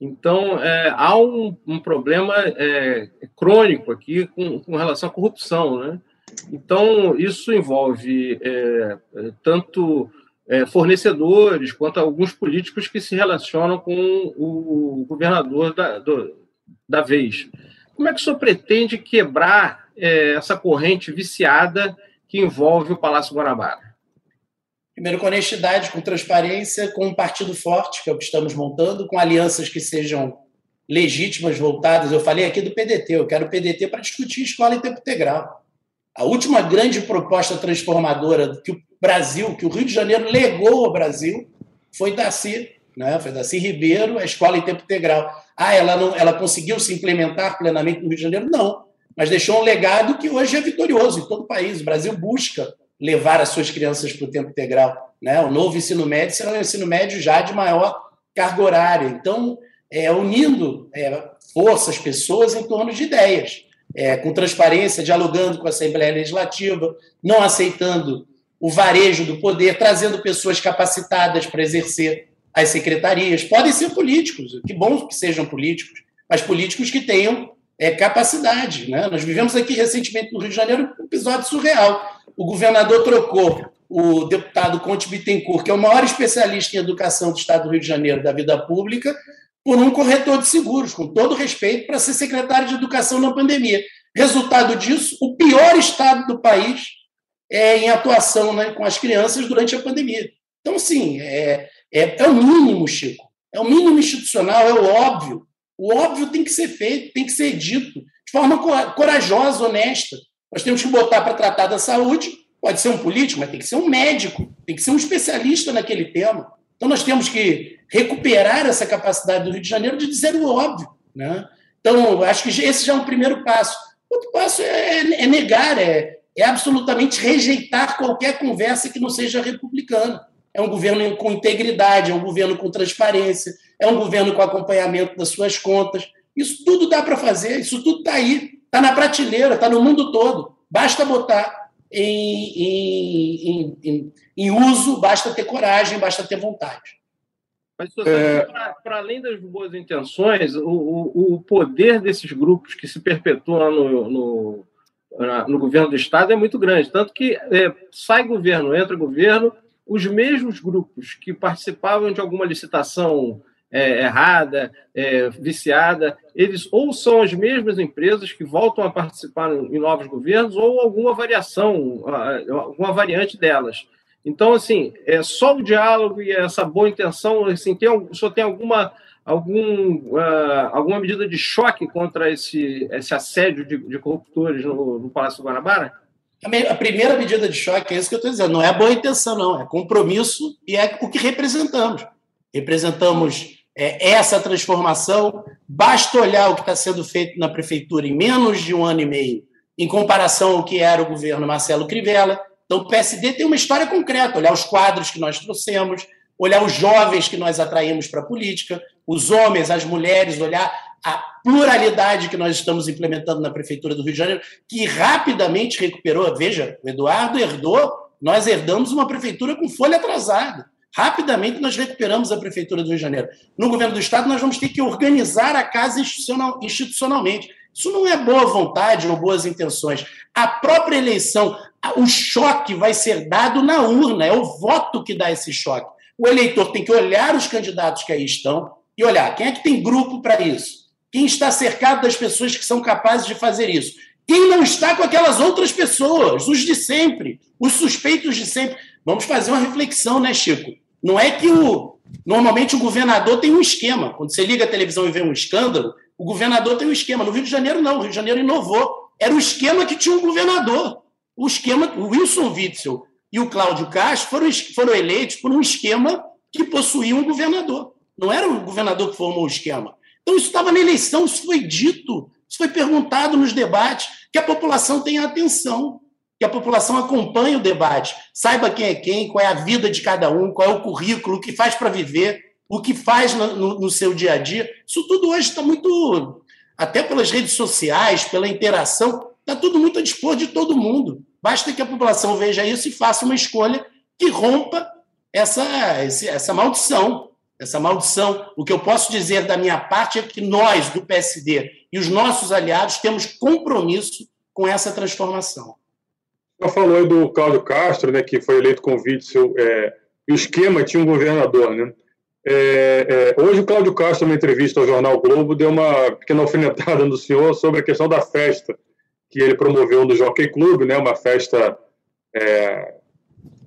Então, é, há um, um problema é, crônico aqui com, com, relação à corrupção, né? Então, isso envolve é, tanto fornecedores, quanto alguns políticos que se relacionam com o governador da, do, da vez. Como é que o senhor pretende quebrar essa corrente viciada que envolve o Palácio Guanabara? Primeiro, com honestidade, com transparência, com um partido forte, que é o que estamos montando, com alianças que sejam legítimas, voltadas. Eu falei aqui do PDT, eu quero o PDT para discutir escola em tempo integral. A última grande proposta transformadora que o Brasil, que o Rio de Janeiro legou ao Brasil, foi Daci, né? foi Daci Ribeiro, a escola em tempo integral. Ah, ela, não, ela conseguiu se implementar plenamente no Rio de Janeiro? Não, mas deixou um legado que hoje é vitorioso em todo o país. O Brasil busca levar as suas crianças para o tempo integral. Né? O novo ensino médio será um ensino médio já de maior carga horária. Então, é, unindo é, forças, pessoas em torno de ideias, é, com transparência, dialogando com a Assembleia Legislativa, não aceitando o varejo do poder, trazendo pessoas capacitadas para exercer as secretarias. Podem ser políticos, que bom que sejam políticos, mas políticos que tenham é, capacidade. Né? Nós vivemos aqui recentemente no Rio de Janeiro um episódio surreal. O governador trocou o deputado Conte Bittencourt, que é o maior especialista em educação do Estado do Rio de Janeiro, da vida pública, por um corretor de seguros, com todo respeito, para ser secretário de educação na pandemia. Resultado disso, o pior estado do país é, em atuação né, com as crianças durante a pandemia. Então, sim, é, é, é o mínimo, Chico. É o mínimo institucional, é o óbvio. O óbvio tem que ser feito, tem que ser dito de forma corajosa, honesta. Nós temos que botar para tratar da saúde, pode ser um político, mas tem que ser um médico, tem que ser um especialista naquele tema. Então, nós temos que recuperar essa capacidade do Rio de Janeiro de dizer o óbvio. Né? Então, acho que esse já é um primeiro passo. Outro passo é, é negar, é, é absolutamente rejeitar qualquer conversa que não seja republicana. É um governo com integridade, é um governo com transparência, é um governo com acompanhamento das suas contas. Isso tudo dá para fazer, isso tudo está aí, está na prateleira, está no mundo todo. Basta botar em, em, em, em, uso, basta ter coragem, basta ter vontade. Mas, é... para além das boas intenções, o, o, o, poder desses grupos que se perpetuam no, no, no governo do Estado é muito grande. Tanto que é, sai governo, entra governo, os mesmos grupos que participavam de alguma licitação é, errada, é, viciada, eles ou são as mesmas empresas que voltam a participar em novos governos ou alguma variação, alguma variante delas. Então, assim, é só o diálogo e essa boa intenção, assim, tem, só tem alguma, algum, uh, alguma medida de choque contra esse, esse assédio de, de corruptores no, no Palácio Guanabara? A primeira medida de choque é isso que eu estou dizendo, não é boa intenção, não, é compromisso e é o que representamos. Representamos é, essa transformação. Basta olhar o que está sendo feito na prefeitura em menos de um ano e meio, em comparação ao que era o governo Marcelo Crivella. Então, o PSD tem uma história concreta: olhar os quadros que nós trouxemos, olhar os jovens que nós atraímos para a política, os homens, as mulheres, olhar a pluralidade que nós estamos implementando na Prefeitura do Rio de Janeiro, que rapidamente recuperou. Veja, o Eduardo herdou, nós herdamos uma prefeitura com folha atrasada. Rapidamente nós recuperamos a Prefeitura do Rio de Janeiro. No governo do Estado, nós vamos ter que organizar a casa institucional, institucionalmente. Isso não é boa vontade ou boas intenções. A própria eleição, o choque vai ser dado na urna, é o voto que dá esse choque. O eleitor tem que olhar os candidatos que aí estão e olhar quem é que tem grupo para isso, quem está cercado das pessoas que são capazes de fazer isso, quem não está com aquelas outras pessoas, os de sempre, os suspeitos de sempre. Vamos fazer uma reflexão, né, Chico? Não é que o. Normalmente o governador tem um esquema. Quando você liga a televisão e vê um escândalo, o governador tem um esquema. No Rio de Janeiro, não. O Rio de Janeiro inovou. Era o esquema que tinha um governador. O esquema, o Wilson Witzel e o Cláudio Castro foram, foram eleitos por um esquema que possuía um governador. Não era o governador que formou o esquema. Então, isso estava na eleição, isso foi dito, isso foi perguntado nos debates, que a população tenha atenção que a população acompanhe o debate, saiba quem é quem, qual é a vida de cada um, qual é o currículo, o que faz para viver, o que faz no, no, no, seu dia a dia. Isso tudo hoje está muito, até pelas redes sociais, pela interação, está tudo muito a dispor de todo mundo. Basta que a população veja isso e faça uma escolha que rompa essa, essa maldição. Essa maldição. O que eu posso dizer da minha parte é que nós, do PSD, e os nossos aliados temos compromisso com essa transformação. Falou aí do Cláudio Castro, né, que foi eleito com Witzel, é, e o esquema tinha um governador, né? É, é, hoje o Cláudio Castro, numa entrevista ao Jornal Globo, deu uma pequena alfinetada no senhor sobre a questão da festa que ele promoveu no Jockey Club, né, uma festa é,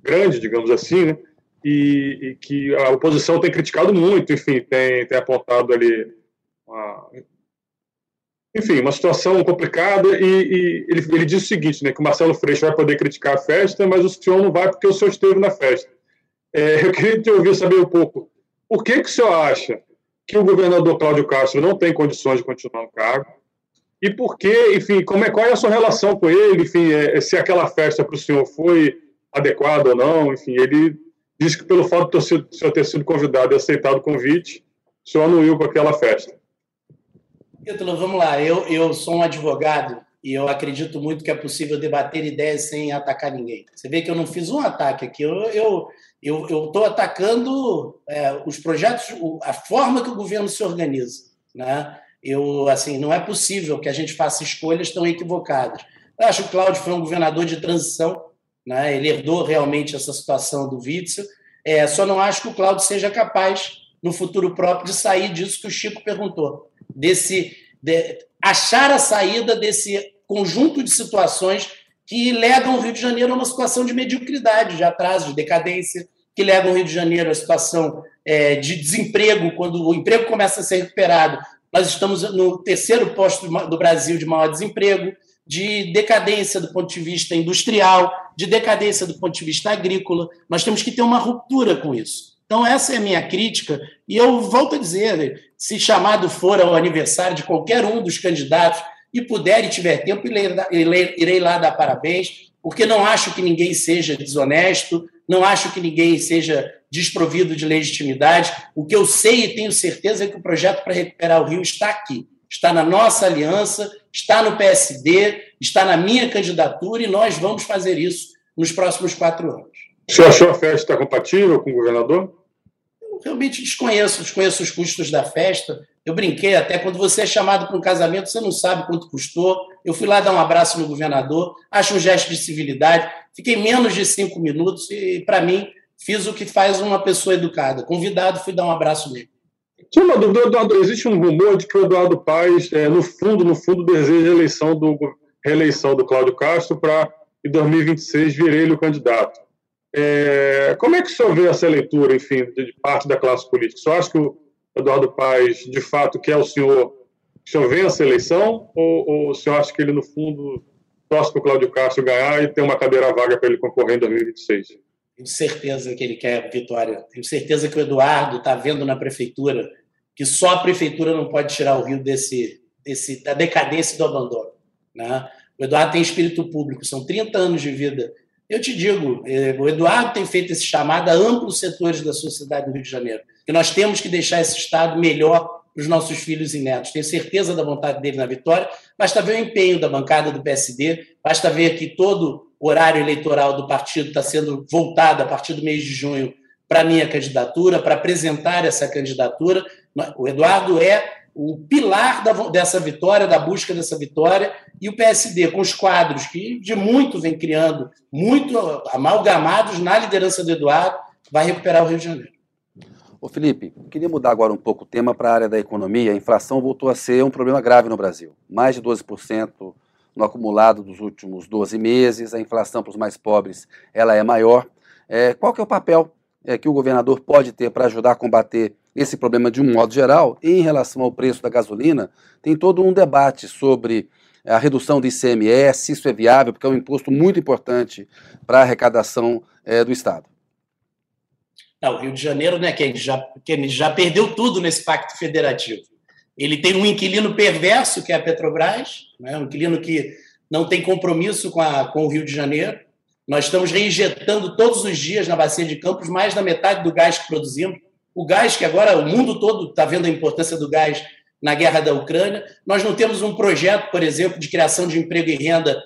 grande, digamos assim, né, e, e, que a oposição tem criticado muito, enfim, tem, tem apontado ali uma, enfim, uma situação complicada e, e ele, ele diz o seguinte, né, que o Marcelo Freixo vai poder criticar a festa, mas o senhor não vai porque o senhor esteve na festa. É, eu queria te ouvir saber um pouco, por que, que o senhor acha que o governador Cláudio Castro não tem condições de continuar no cargo? E por que, enfim, como é, qual é a sua relação com ele? Enfim, é, se aquela festa para o senhor foi adequada ou não? Enfim, ele diz que pelo fato de o senhor ter sido convidado e aceitado o convite, o senhor ia para aquela festa. Ítalo, vamos lá. Eu, eu sou um advogado e eu acredito muito que é possível debater ideias sem atacar ninguém. Você vê que eu não fiz um ataque aqui. Eu estou eu, eu, eu atacando é, os projetos, a forma que o governo se organiza. Né? Eu, assim, não é possível que a gente faça escolhas tão equivocadas. Eu acho que o Cláudio foi um governador de transição, né? ele herdou realmente essa situação do Witzel. É, só não acho que o Cláudio seja capaz, no futuro próprio, de sair disso que o Chico perguntou desse de, achar a saída desse conjunto de situações que legam o Rio de Janeiro a uma situação de mediocridade, de atraso, de decadência, que legam o Rio de Janeiro a situação é, de desemprego, quando o emprego começa a ser recuperado. Nós estamos no terceiro posto do Brasil de maior desemprego, de decadência do ponto de vista industrial, de decadência do ponto de vista agrícola. Nós temos que ter uma ruptura com isso. Então, essa é a minha crítica, e eu volto a dizer: se chamado for ao aniversário de qualquer um dos candidatos e puder e tiver tempo, irei lá dar parabéns, porque não acho que ninguém seja desonesto, não acho que ninguém seja desprovido de legitimidade. O que eu sei e tenho certeza é que o projeto para recuperar o Rio está aqui, está na nossa aliança, está no PSD, está na minha candidatura e nós vamos fazer isso nos próximos quatro anos. Você achou a festa compatível com o governador? Eu realmente desconheço, desconheço os custos da festa. Eu brinquei até, quando você é chamado para um casamento, você não sabe quanto custou. Eu fui lá dar um abraço no governador, acho um gesto de civilidade. Fiquei menos de cinco minutos e, para mim, fiz o que faz uma pessoa educada. Convidado, fui dar um abraço nele. Tinha uma dúvida, Eduardo. Existe um rumor de que o Eduardo Paes, é, no fundo, no fundo, deseja a eleição do, reeleição do Cláudio Castro para, em 2026, vir ele o candidato. É, como é que o senhor vê essa leitura, enfim, de parte da classe política? O senhor acha que o Eduardo Paes, de fato, quer o senhor o senhor vença a eleição? Ou, ou o senhor acha que ele, no fundo, torce para o Cláudio Castro ganhar e ter uma cadeira vaga para ele concorrer em 2026? Tenho certeza que ele quer vitória. Tenho certeza que o Eduardo está vendo na prefeitura que só a prefeitura não pode tirar o Rio desse, desse da decadência e do abandono. Né? O Eduardo tem espírito público, são 30 anos de vida eu te digo, eh, o Eduardo tem feito esse chamado a amplos setores da sociedade do Rio de Janeiro, que nós temos que deixar esse Estado melhor para os nossos filhos e netos. Tenho certeza da vontade dele na vitória, basta ver o empenho da bancada do PSD, basta ver que todo o horário eleitoral do partido está sendo voltado a partir do mês de junho para a minha candidatura, para apresentar essa candidatura. O Eduardo é o pilar da, dessa vitória, da busca dessa vitória, e o PSD, com os quadros que de muito vem criando, muito amalgamados na liderança do Eduardo, vai recuperar o Rio de Janeiro. Ô Felipe, queria mudar agora um pouco o tema para a área da economia. A inflação voltou a ser um problema grave no Brasil. Mais de 12% no acumulado dos últimos 12 meses. A inflação para os mais pobres ela é maior. É, qual que é o papel é, que o governador pode ter para ajudar a combater esse problema de um modo geral. Em relação ao preço da gasolina, tem todo um debate sobre a redução do ICMS, se isso é viável, porque é um imposto muito importante para a arrecadação é, do Estado. Não, o Rio de Janeiro, né, que já, que já perdeu tudo nesse pacto federativo. Ele tem um inquilino perverso, que é a Petrobras, né, um inquilino que não tem compromisso com, a, com o Rio de Janeiro. Nós estamos reinjetando todos os dias na bacia de Campos mais da metade do gás que produzimos o gás, que agora o mundo todo está vendo a importância do gás na guerra da Ucrânia. Nós não temos um projeto, por exemplo, de criação de emprego e renda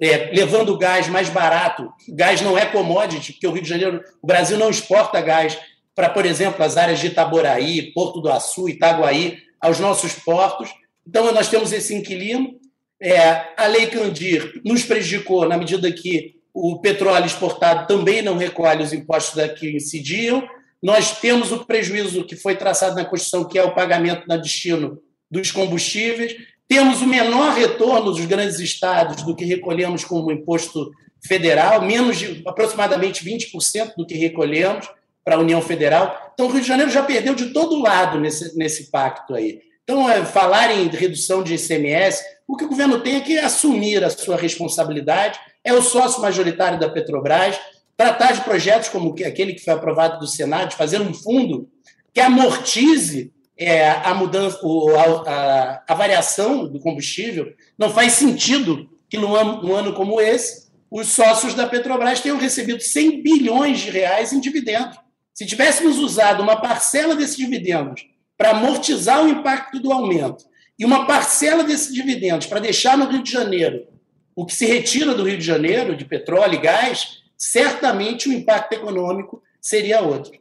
é, levando o gás mais barato. O gás não é commodity, porque o Rio de Janeiro, o Brasil não exporta gás para, por exemplo, as áreas de Itaboraí, Porto do Açu, Itaguaí, aos nossos portos. Então, nós temos esse inquilino. É, a Lei Candir nos prejudicou na medida que o petróleo exportado também não recolhe os impostos que incidiam. Nós temos o prejuízo que foi traçado na Constituição, que é o pagamento na destino dos combustíveis. Temos o menor retorno dos grandes estados do que recolhemos como imposto federal, menos de aproximadamente 20% do que recolhemos para a União Federal. Então, o Rio de Janeiro já perdeu de todo lado nesse, nesse pacto aí. Então, é, falar em redução de ICMS, o que o governo tem é que assumir a sua responsabilidade, é o sócio majoritário da Petrobras, tratar de projetos como aquele que foi aprovado do Senado, de fazer um fundo que amortize é, a mudança, a, a, a, variação do combustível. Não faz sentido que num ano, num ano como esse os sócios da Petrobras tenham recebido 100 bilhões de reais em dividendos. Se tivéssemos usado uma parcela desses dividendos para amortizar o impacto do aumento e uma parcela desses dividendos para deixar no Rio de Janeiro o que se retira do Rio de Janeiro de petróleo e gás, certamente o impacto econômico seria outro.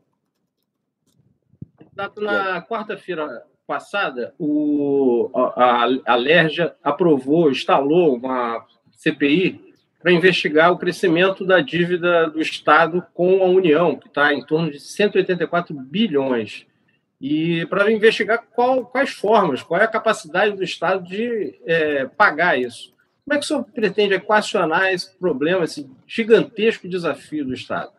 Na quarta-feira passada, o, a, a Lerja aprovou, instalou uma CPI para investigar o crescimento da dívida do Estado com a União, que está em torno de 184 bilhões. E para investigar qual, quais formas, qual é a capacidade do Estado de é, pagar isso. Como é que o senhor pretende equacionar esse problema, esse gigantesco desafio do Estado?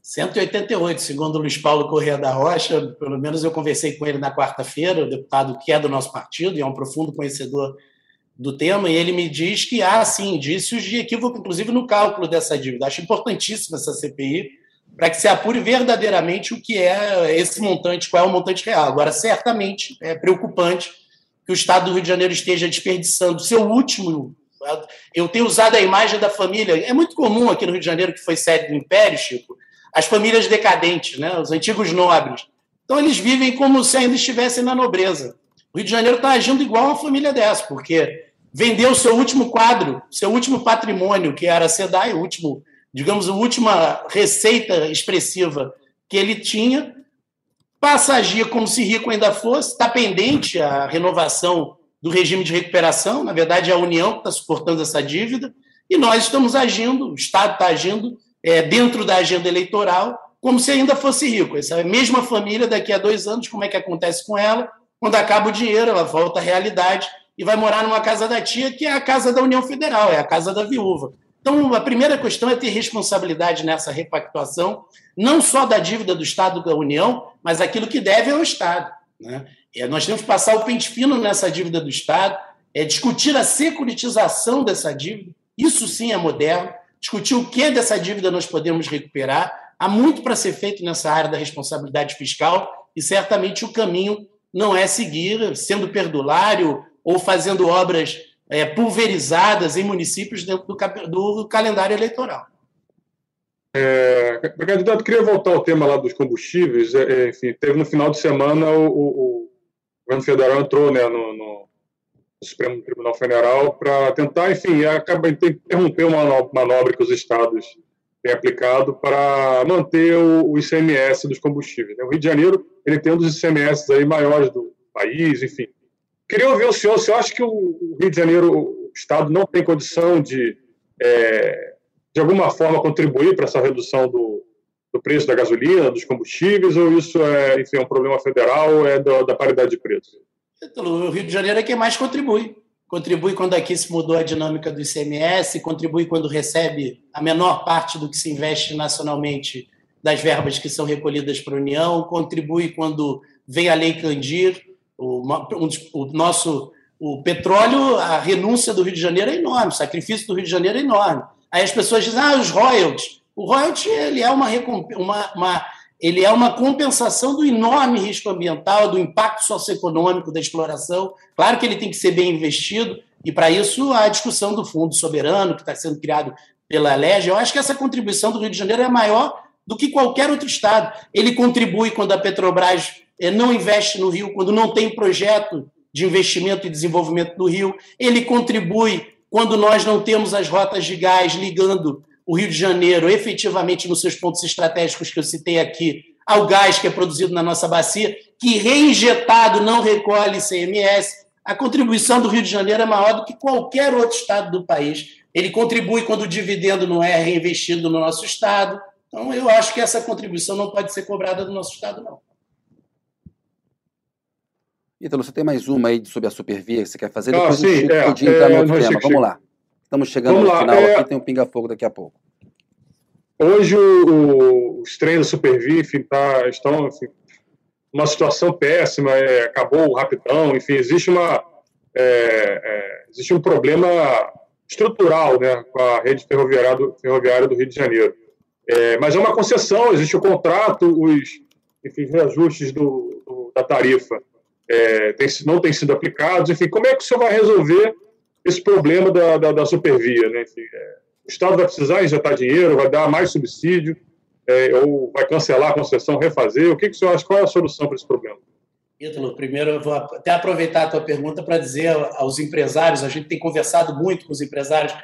188, segundo o Luiz Paulo Corrêa da Rocha, pelo menos eu conversei com ele na quarta-feira, o deputado que é do nosso partido e é um profundo conhecedor do tema, e ele me diz que há, sim, indícios de equívoco, inclusive no cálculo dessa dívida. Acho importantíssima essa CPI para que se apure verdadeiramente o que é esse montante, qual é o montante real. Agora, certamente é preocupante que o Estado do Rio de Janeiro esteja desperdiçando seu último Eu tenho usado a imagem da família. É muito comum aqui no Rio de Janeiro, que foi sede do Império, Chico, as famílias decadentes, né? os antigos nobres. Então, eles vivem como se ainda estivessem na nobreza. O Rio de Janeiro está agindo igual uma família dessa, porque vendeu seu último quadro, seu último patrimônio, que era a SEDAI, o último, digamos, a última receita expressiva que ele tinha, passa a agir como se rico ainda fosse, está pendente a renovação do regime de recuperação, na verdade é a União que está suportando essa dívida, e nós estamos agindo, o Estado está agindo é, dentro da agenda eleitoral, como se ainda fosse rico. Essa mesma família, daqui a dois anos, como é que acontece com ela? Quando acaba o dinheiro, ela volta à realidade e vai morar numa casa da tia, que é a casa da União Federal, é a casa da viúva. Então, a primeira questão é ter responsabilidade nessa repactuação, não só da dívida do Estado da União, mas aquilo que deve ao Estado. Né? É, nós temos que passar o pente fino nessa dívida do Estado, é discutir a securitização dessa dívida, isso sim é moderno, discutir o que dessa dívida nós podemos recuperar. Há muito para ser feito nessa área da responsabilidade fiscal e certamente o caminho não é seguir sendo perdulário ou fazendo obras é, pulverizadas em municípios dentro do, do calendário eleitoral. É, candidato, queria voltar ao tema lá dos combustíveis. É, é enfim, teve no final de semana o, o, o governo federal entrou né, no, no, Supremo Tribunal Federal para tentar, enfim, acaba interromper uma manobra que os estados têm aplicado para manter o, o ICMS dos combustíveis. Né? O Rio de Janeiro ele tem um dos ICMS aí maiores do país, enfim. Queria ouvir o senhor, você acha que o Rio de Janeiro, o Estado, não tem condição de, é, de alguma forma, contribuir para essa redução do, do preço da gasolina, dos combustíveis, ou isso é, enfim, é um problema federal, é da, da paridade de preço? O Rio de Janeiro é quem mais contribui. Contribui quando aqui se mudou a dinâmica do ICMS, contribui quando recebe a menor parte do que se investe nacionalmente das verbas que são recolhidas para a União, contribui quando vem a Lei Candir, o, o nosso o petróleo, a renúncia do Rio de Janeiro é enorme, o sacrifício do Rio de Janeiro é enorme. Aí as pessoas dizem, ah, os royalties. O royalty ele é uma, uma, uma, ele é uma compensação do enorme risco ambiental, do impacto socioeconômico da exploração. Claro que ele tem que ser bem investido, e para isso a discussão do Fundo Soberano, que está sendo criado pela LEG, eu acho que essa contribuição do Rio de Janeiro é maior do que qualquer outro estado. Ele contribui quando a Petrobras eh, não investe no Rio, quando não tem projeto de investimento e desenvolvimento no Rio. Ele contribui quando nós não temos as rotas de gás ligando o Rio de Janeiro efetivamente nos seus pontos estratégicos que eu citei aqui ao gás que é produzido na nossa bacia, que reinjetado não recolhe ICMS. A contribuição do Rio de Janeiro é maior do que qualquer outro estado do país. Ele contribui quando o dividendo não é reinvestido no nosso estado. Então, eu acho que essa contribuição não pode ser cobrada do nosso Estado, não. Ítalo, você tem mais uma aí sobre a Supervia que você quer fazer? Depois ah, sim, a gente é, entrar no outro tema. Vamos lá. Estamos chegando Vamos no lá. final é... aqui, tem um pinga-fogo daqui a pouco. Hoje o, os treinos enfim, tá, estão enfim, uma situação péssima, é, acabou o rapidão, enfim, existe uma é, é, existe um problema estrutural né, com a rede ferroviária do, ferroviária do Rio de Janeiro. É, mas é uma concessão, existe o contrato, os enfim, reajustes do, do da tarifa é, tem, não têm sido aplicados. Enfim, como é que o senhor vai resolver esse problema da, da, da supervia? Né? Enfim, é, o Estado vai precisar injetar dinheiro, vai dar mais subsídio, é, ou vai cancelar a concessão, refazer? O que, que o senhor acha? Qual é a solução para esse problema? Ítalo, primeiro eu vou até aproveitar a tua pergunta para dizer aos empresários, a gente tem conversado muito com os empresários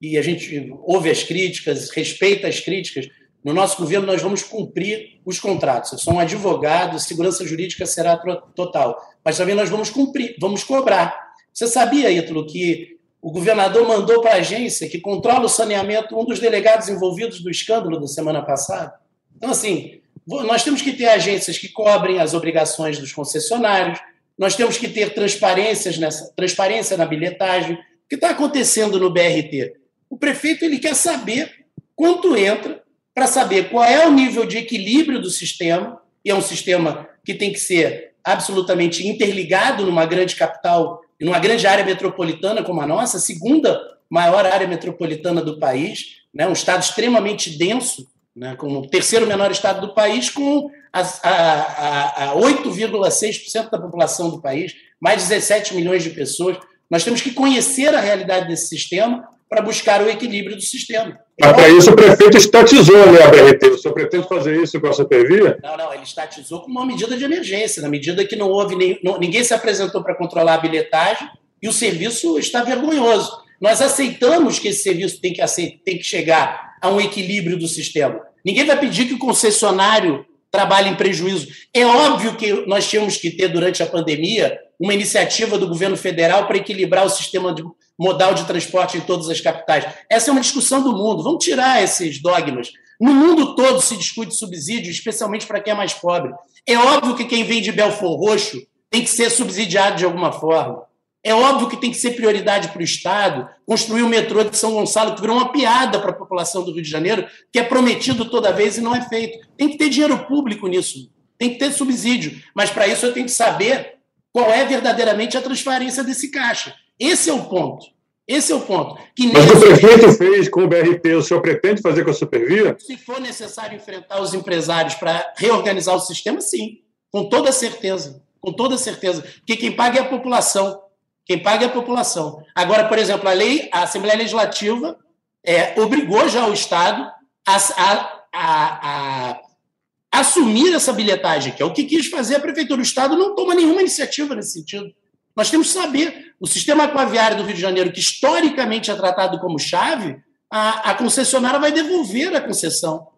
e a gente ouve as críticas, respeita as críticas, no nosso governo nós vamos cumprir os contratos. Eu sou um advogado, segurança jurídica será total. Mas também nós vamos cumprir, vamos cobrar. Você sabia, Ítalo, que o governador mandou para a agência que controla o saneamento um dos delegados envolvidos do escândalo da semana passada? Então, assim, nós temos que ter agências que cobrem as obrigações dos concessionários, nós temos que ter transparências nessa, transparência na bilhetagem. O que está acontecendo no BRT? O prefeito ele quer saber quanto entra para saber qual é o nível de equilíbrio do sistema, e é um sistema que tem que ser absolutamente interligado numa grande capital, numa grande área metropolitana como a nossa, segunda maior área metropolitana do país, né, um estado extremamente denso, né, como o terceiro menor estado do país, com a, a, a 8,6% da população do país, mais de 17 milhões de pessoas, Nós temos que conhecer a realidade desse sistema para buscar o equilíbrio do sistema. Mas para isso o prefeito estatizou né, a BRT. O senhor pretende fazer isso com a Supervia? Não, não, ele estatizou com uma medida de emergência, na medida que não houve nem, não, ninguém se apresentou para controlar a bilhetagem e o serviço está vergonhoso. Nós aceitamos que esse serviço tem que, tem que chegar a um equilíbrio do sistema. Ninguém vai pedir que o concessionário trabalhe em prejuízo. É óbvio que nós tínhamos que ter, durante a pandemia, uma iniciativa do governo federal para equilibrar o sistema de, modal de transporte em todas as capitais. Essa é uma discussão do mundo. Vamos tirar esses dogmas. No mundo todo se discute subsídio, especialmente para quem é mais pobre. É óbvio que quem vem de Belfor Roxo tem que ser subsidiado de alguma forma. É óbvio que tem que ser prioridade para o Estado construir o metrô de São Gonçalo, que virou uma piada para a população do Rio de Janeiro, que é prometido toda vez e não é feito. Tem que ter dinheiro público nisso, tem que ter subsídio. Mas para isso eu tenho que saber qual é verdadeiramente a transparência desse caixa. Esse é o ponto. Esse é o ponto. Que Mas o prefeito fez com o BRT, o senhor pretende fazer com a Supervia? Se for necessário enfrentar os empresários para reorganizar o sistema, sim. Com toda certeza. Com toda certeza. Porque quem paga é a população. Quem paga é a população. Agora, por exemplo, a lei, a Assembleia Legislativa é, obrigou já o Estado a, a, a, a assumir essa bilhetagem, que é o que quis fazer a Prefeitura. O Estado não toma nenhuma iniciativa nesse sentido. Nós temos que saber. O sistema aquaviário do Rio de Janeiro, que historicamente é tratado como chave, a, a concessionária vai devolver a concessão.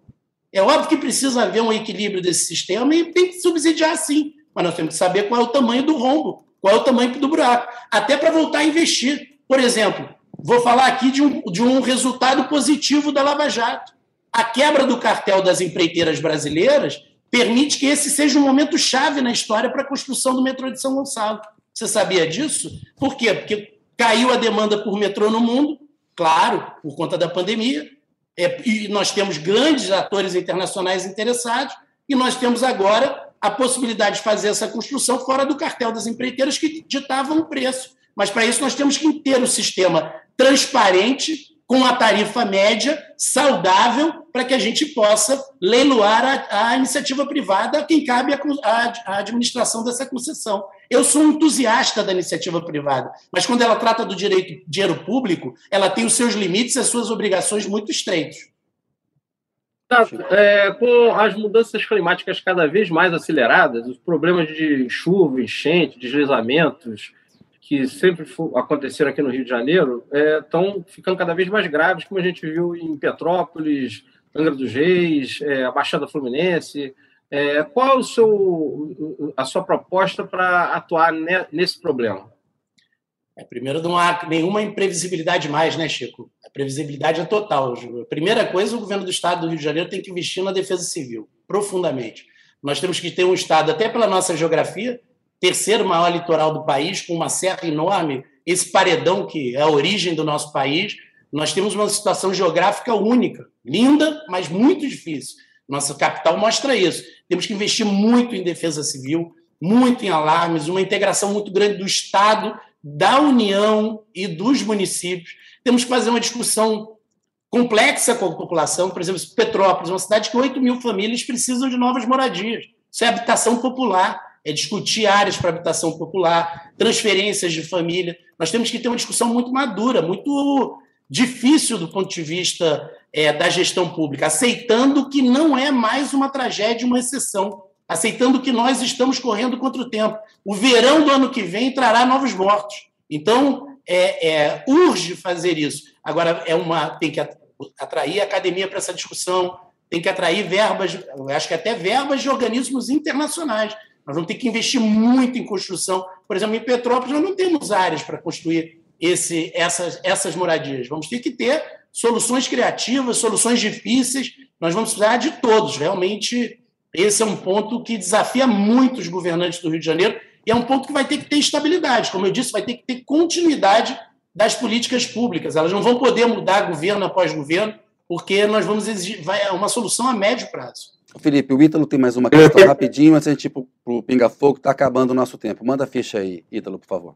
É óbvio que precisa haver um equilíbrio desse sistema e tem que subsidiar sim. Mas nós temos que saber qual é o tamanho do rombo, qual é o tamanho do buraco. Até para voltar a investir. Por exemplo, vou falar aqui de um, de um resultado positivo da Lava Jato. A quebra do cartel das empreiteiras brasileiras permite que esse seja um momento chave na história para a construção do metrô de São Gonçalo. Você sabia disso? Por quê? Porque caiu a demanda por metrô no mundo, claro, por conta da pandemia, é, e nós temos grandes atores internacionais interessados, e nós temos agora a possibilidade de fazer essa construção fora do cartel das empreiteiras que ditavam o preço. Mas para isso nós temos que ter um sistema transparente, com a tarifa média saudável, para que a gente possa leiloar a, a iniciativa privada quem cabe a, a, a, administração dessa concessão. Eu sou um entusiasta da iniciativa privada, mas quando ela trata do direito, dinheiro público, ela tem os seus limites e as suas obrigações muito estreitos. É, com as mudanças climáticas cada vez mais aceleradas, os problemas de chuva, enchente, deslizamentos, que sempre aconteceram aqui no Rio de Janeiro estão é, ficando cada vez mais graves, como a gente viu em Petrópolis, Angra dos Reis, é, a Baixada Fluminense. É, qual o seu, a sua proposta para atuar ne, nesse problema? É, primeiro, não há nenhuma imprevisibilidade mais, né, Chico? A previsibilidade é total. A primeira coisa, o governo do Estado do Rio de Janeiro tem que investir na defesa civil, profundamente. Nós temos que ter um Estado, até pela nossa geografia, terceiro maior litoral do país, com uma serra enorme, esse paredão que é a origem do nosso país, nós temos uma situação geográfica única, linda, mas muito difícil. Nossa capital mostra isso. Temos que investir muito em defesa civil, muito em alarmes, uma integração muito grande do Estado, da União e dos municípios. Temos que fazer uma discussão complexa com a população. Por exemplo, Petrópolis, uma cidade que 8 mil famílias precisam de novas moradias. Isso é habitação popular é discutir áreas para habitação popular, transferências de família. Nós temos que ter uma discussão muito madura, muito difícil do ponto de vista é, da gestão pública, aceitando que não é mais uma tragédia, uma exceção, aceitando que nós estamos correndo contra o tempo. O verão do ano que vem trará novos mortos. Então, é, é, urge fazer isso. Agora, é uma, tem que atrair a academia para essa discussão, tem que atrair verbas, acho que até verbas de organismos internacionais. Nós vamos ter que investir muito em construção. Por exemplo, em Petrópolis, nós não temos áreas para construir esse, essas, essas moradias. Vamos ter que ter soluções criativas, soluções difíceis. Nós vamos precisar de todos. Realmente, esse é um ponto que desafia muito os governantes do Rio de Janeiro e é um ponto que vai ter que ter estabilidade. Como eu disse, vai ter que ter continuidade das políticas públicas. Elas não vão poder mudar governo após governo, porque nós vamos exigir vai, uma solução a médio prazo. Felipe, o Ítalo tem mais uma questão rapidinho, antes a gente ir para o Pinga Fogo, está acabando o nosso tempo. Manda a ficha aí, Ítalo, por favor.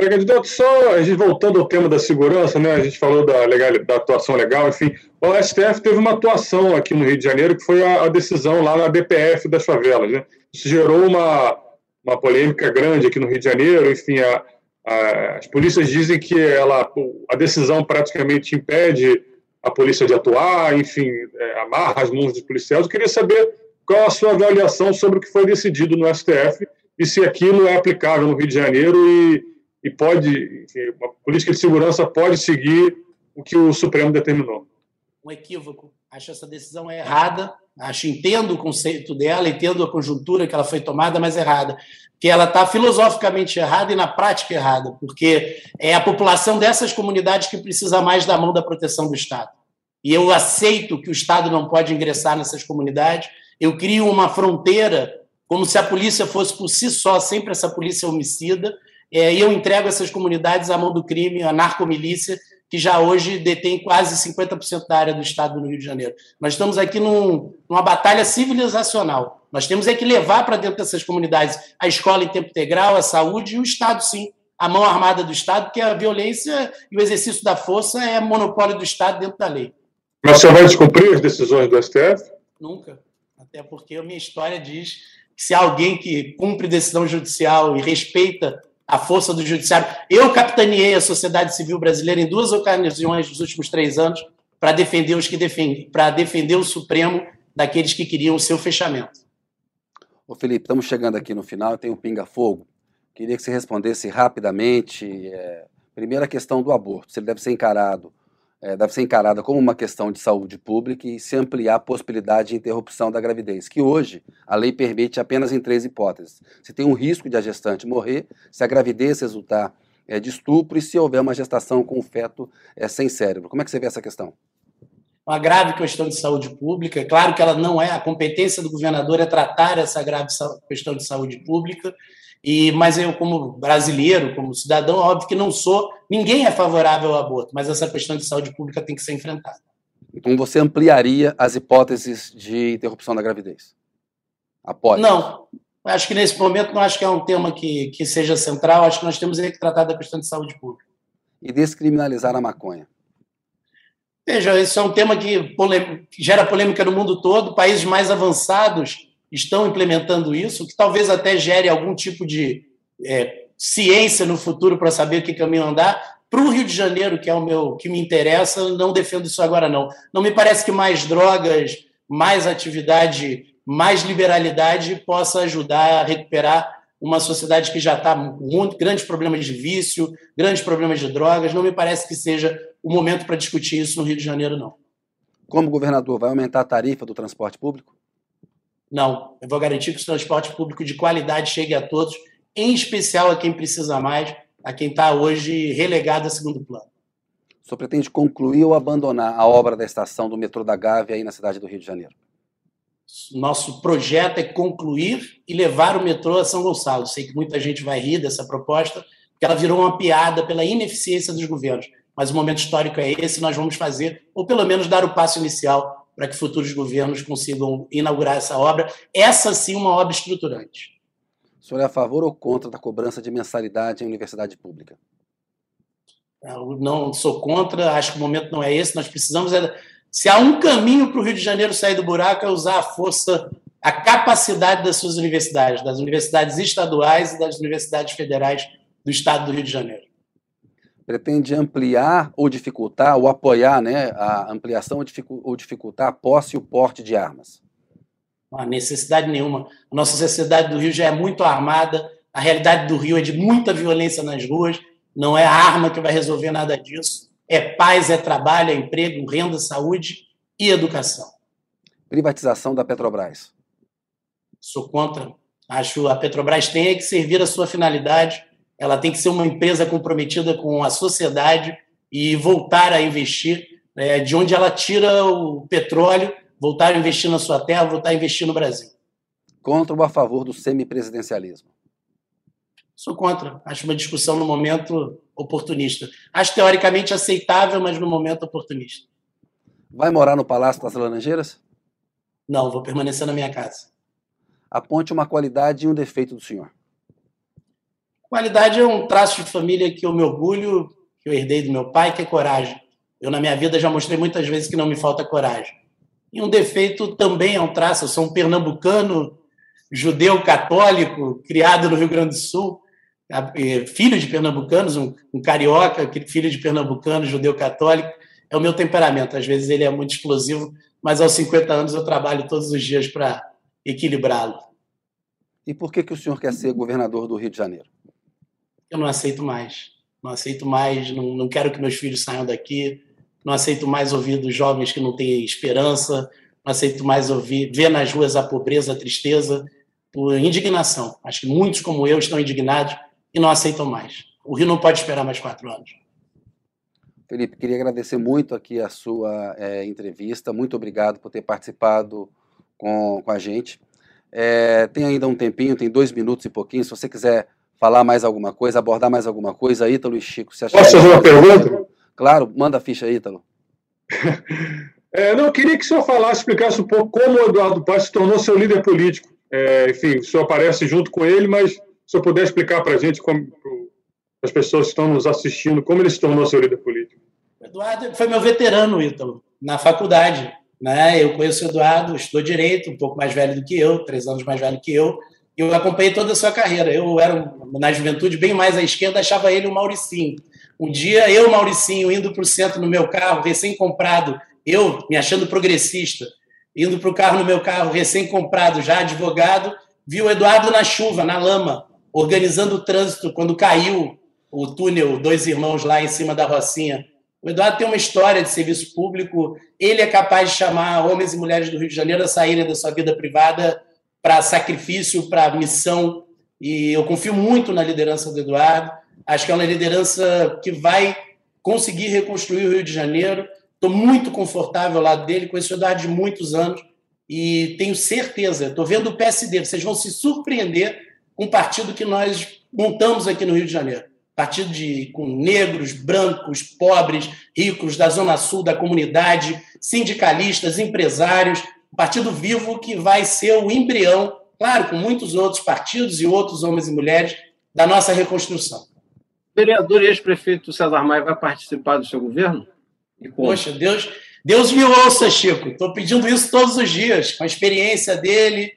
Candidato, só a gente voltando ao tema da segurança, né? A gente falou da, legal, da atuação legal, enfim. O STF teve uma atuação aqui no Rio de Janeiro, que foi a, a decisão lá na DPF das favelas, né? Isso gerou uma, uma polêmica grande aqui no Rio de Janeiro, enfim, a, as polícias dizem que ela, a decisão praticamente impede a polícia de atuar, enfim, é, amarra as mãos dos policiais. Eu queria saber qual a sua avaliação sobre o que foi decidido no STF e se aquilo é aplicável no Rio de Janeiro e, e pode, a política de segurança pode seguir o que o Supremo determinou. Um equívoco. Acho essa decisão errada. Acho, entendo o conceito dela, entendo a conjuntura que ela foi tomada, mas errada. Que ela está filosoficamente errada e na prática errada, porque é a população dessas comunidades que precisa mais da mão da proteção do Estado. E eu aceito que o Estado não pode ingressar nessas comunidades. Eu crio uma fronteira, como se a polícia fosse por si só, sempre essa polícia homicida, é, e eu entrego essas comunidades à mão do crime, à narcomilícia, que já hoje detém quase 50% da área do estado do Rio de Janeiro. Nós estamos aqui num, numa batalha civilizacional. Nós temos é que levar para dentro dessas comunidades a escola em tempo integral, a saúde e o Estado, sim. A mão armada do Estado, porque a violência e o exercício da força é monopólio do Estado dentro da lei. Mas você vai descumprir as decisões do STF? Nunca. Até porque a minha história diz que se alguém que cumpre decisão judicial e respeita a força do judiciário. Eu capitaneei a sociedade civil brasileira em duas ocasiões nos últimos três anos para defender os que defendem, para defender o Supremo daqueles que queriam o seu fechamento. Ô Felipe, estamos chegando aqui no final, tem um pinga-fogo. Queria que você respondesse rapidamente. É, primeiro, a questão do aborto. Se ele deve ser encarado é, deve ser encarada como uma questão de saúde pública e se ampliar a possibilidade de interrupção da gravidez, que hoje a lei permite apenas em três hipóteses. Se tem um risco de a gestante morrer, se a gravidez resultar é, de estupro e se houver uma gestação com o feto é, sem cérebro. Como é que você vê essa questão? Uma grave questão de saúde pública. É claro que ela não é, a competência do governador é tratar essa grave questão de saúde pública e, mas eu, como brasileiro, como cidadão, óbvio que não sou, ninguém é favorável ao aborto, mas essa questão de saúde pública tem que ser enfrentada. Então você ampliaria as hipóteses de interrupção da gravidez? Após? Não. Acho que nesse momento não acho que é um tema que, que seja central, acho que nós temos que tratar da questão de saúde pública. E descriminalizar a maconha? Veja, esse é um tema que, que gera polêmica no mundo todo. Países mais avançados estão implementando isso, que talvez até gere algum tipo de é, ciência no futuro para saber que caminho andar. Para o Rio de Janeiro, que é o meu que me interessa, não defendo isso agora não. Não me parece que mais drogas, mais atividade, mais liberalidade possa ajudar a recuperar uma sociedade que já está com grandes problemas de vício, grandes problemas de drogas. Não me parece que seja o momento para discutir isso no Rio de Janeiro, não. Como governador, vai aumentar a tarifa do transporte público? Não, eu vou garantir que o transporte público de qualidade chegue a todos, em especial a quem precisa mais, a quem está hoje relegado a segundo plano. O senhor pretende concluir ou abandonar a obra da estação do metrô da Gávea aí na cidade do Rio de Janeiro? Nosso projeto é concluir e levar o metrô a São Gonçalo. Sei que muita gente vai rir dessa proposta, porque ela virou uma piada pela ineficiência dos governos. Mas o momento histórico é esse, nós vamos fazer, ou pelo menos dar o passo inicial para que futuros governos consigam inaugurar essa obra. Essa sim, uma obra estruturante. O senhor é a favor ou contra da cobrança de mensalidade em universidade pública? Eu não sou contra, acho que o momento não é esse. Nós precisamos. É, se há um caminho para o Rio de Janeiro sair do buraco, é usar a força, a capacidade das suas universidades, das universidades estaduais e das universidades federais do estado do Rio de Janeiro pretende ampliar ou dificultar, ou apoiar né, a ampliação ou dificultar a posse e o porte de armas? Não necessidade nenhuma. A nossa sociedade do Rio já é muito armada, a realidade do Rio é de muita violência nas ruas, não é a arma que vai resolver nada disso. É paz, é trabalho, é emprego, renda, saúde e educação. Privatização da Petrobras. Sou contra. Acho que a Petrobras tem que servir a sua finalidade ela tem que ser uma empresa comprometida com a sociedade e voltar a investir né, de onde ela tira o petróleo, voltar a investir na sua terra, voltar a investir no Brasil. Contra ou a favor do semipresidencialismo? Sou contra. Acho uma discussão no momento oportunista. Acho teoricamente aceitável, mas no momento oportunista. Vai morar no Palácio das Laranjeiras? Não, vou permanecer na minha casa. Aponte uma qualidade e um defeito do senhor. Qualidade é um traço de família que eu me orgulho, que eu herdei do meu pai, que é coragem. Eu, na minha vida, já mostrei muitas vezes que não me falta coragem. E um defeito também é um traço. Eu sou um pernambucano, judeu católico, criado no Rio Grande do Sul. filho de pernambucanos, um, carioca, filho de pernambucano, judeu católico, é o meu temperamento. Às vezes ele é muito explosivo, mas aos 50 anos eu trabalho todos os dias para equilibrá-lo. E por que, que o senhor quer ser governador do Rio de Janeiro? Eu não aceito mais. Não aceito mais, não, não quero que meus filhos saiam daqui, não aceito mais ouvir dos jovens que não têm esperança, não aceito mais ouvir, ver nas ruas a pobreza, a tristeza, por indignação. Acho que muitos como eu estão indignados e não aceitam mais. O Rio não pode esperar mais quatro anos. Felipe, queria agradecer muito aqui a sua é, entrevista. Muito obrigado por ter participado com, com a gente. É, tem ainda um tempinho, tem dois minutos e pouquinho. Se você quiser falar mais alguma coisa, abordar mais alguma coisa, Ítalo e Chico, você acha Posso fazer uma pergunta? Claro, manda a ficha, Ítalo. é, não, eu queria que o senhor falasse, explicasse um pouco como o Eduardo Paz se tornou seu líder político. É, enfim, o senhor aparece junto com ele, mas se o senhor puder explicar para a gente, como, as pessoas que estão nos assistindo, como ele se tornou seu líder político. Eduardo foi meu veterano, Ítalo, na faculdade. Né? Eu conheço o Eduardo, estudou direito, um pouco mais velho do que eu, três anos mais velho que eu, eu acompanhei toda a sua carreira. Eu era, na juventude, bem mais à esquerda, achava ele o Mauricinho. Um dia, eu, Mauricinho, indo para o centro no meu carro, recém-comprado, eu, me achando progressista, indo para o carro no meu carro, recém-comprado, já advogado, vi o Eduardo na chuva, na lama, organizando o trânsito quando caiu o túnel Dois Irmãos lá em cima da Rocinha. O Eduardo tem uma história de serviço público. Ele é capaz de chamar homens e mulheres do Rio de Janeiro a saírem da sua vida privada para sacrifício, para missão. E eu confio muito na liderança do Eduardo. Acho que é uma liderança que vai conseguir reconstruir o Rio de Janeiro. Estou muito confortável ao lado dele, conheço o Eduardo de muitos anos e tenho certeza, estou vendo o PSD, vocês vão se surpreender com o partido que nós montamos aqui no Rio de Janeiro partido de, com negros, brancos, pobres, ricos, da Zona Sul, da comunidade, sindicalistas, empresários, um partido vivo que vai ser o embrião, claro, com muitos outros partidos e outros homens e mulheres, da nossa reconstrução. O vereador e ex-prefeito César Maia vai participar do seu governo? Poxa, Deus, Deus me ouça, Chico. Estou pedindo isso todos os dias, com a experiência dele,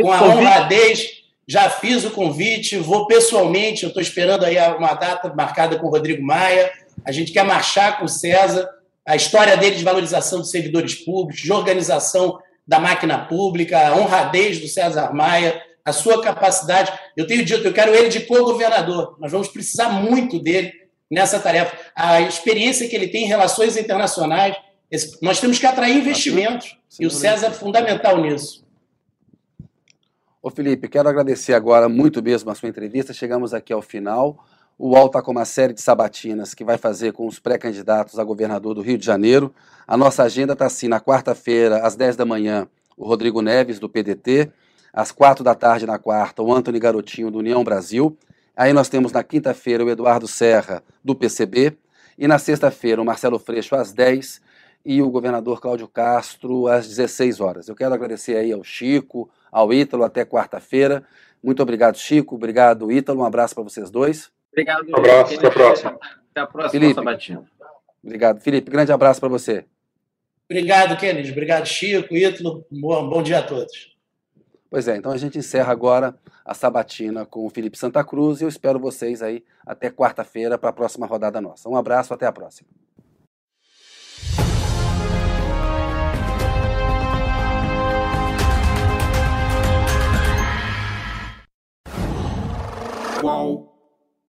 com a honradez já fiz o convite, vou pessoalmente, eu estou esperando aí uma data marcada com o Rodrigo Maia. A gente quer marchar com o César, a história dele de valorização dos servidores públicos, de organização da máquina pública, a honradez do César Maia, a sua capacidade. Eu tenho dito, eu quero ele de co-governador. Nós vamos precisar muito dele nessa tarefa. A experiência que ele tem em relações internacionais, nós temos que atrair investimentos. E o César é fundamental nisso. Ô Felipe, quero agradecer agora muito mesmo a sua entrevista. Chegamos aqui ao final. O UOL está com uma série de sabatinas que vai fazer com os pré-candidatos a governador do Rio de Janeiro. A nossa agenda está assim: na quarta-feira, às 10 da manhã, o Rodrigo Neves, do PDT. Às 4 da tarde, na quarta, o Antony Garotinho, do União Brasil. Aí nós temos na quinta-feira o Eduardo Serra, do PCB. E na sexta-feira, o Marcelo Freixo, às 10 e o governador Cláudio Castro, às 16 horas. Eu quero agradecer aí ao Chico, ao Ítalo até quarta-feira. Muito obrigado, Chico. Obrigado, Ítalo. Um abraço para vocês dois. Obrigado. Um abraço. Até a próxima. Até a próxima, Felipe. Sabatina. Obrigado. Felipe, grande abraço para você. Obrigado, Kennedy. Obrigado, Chico, Ítalo. Bom, bom dia a todos. Pois é, então a gente encerra agora a sabatina com o Felipe Santa Cruz e eu espero vocês aí até quarta-feira para a próxima rodada nossa. Um abraço, até a próxima. qual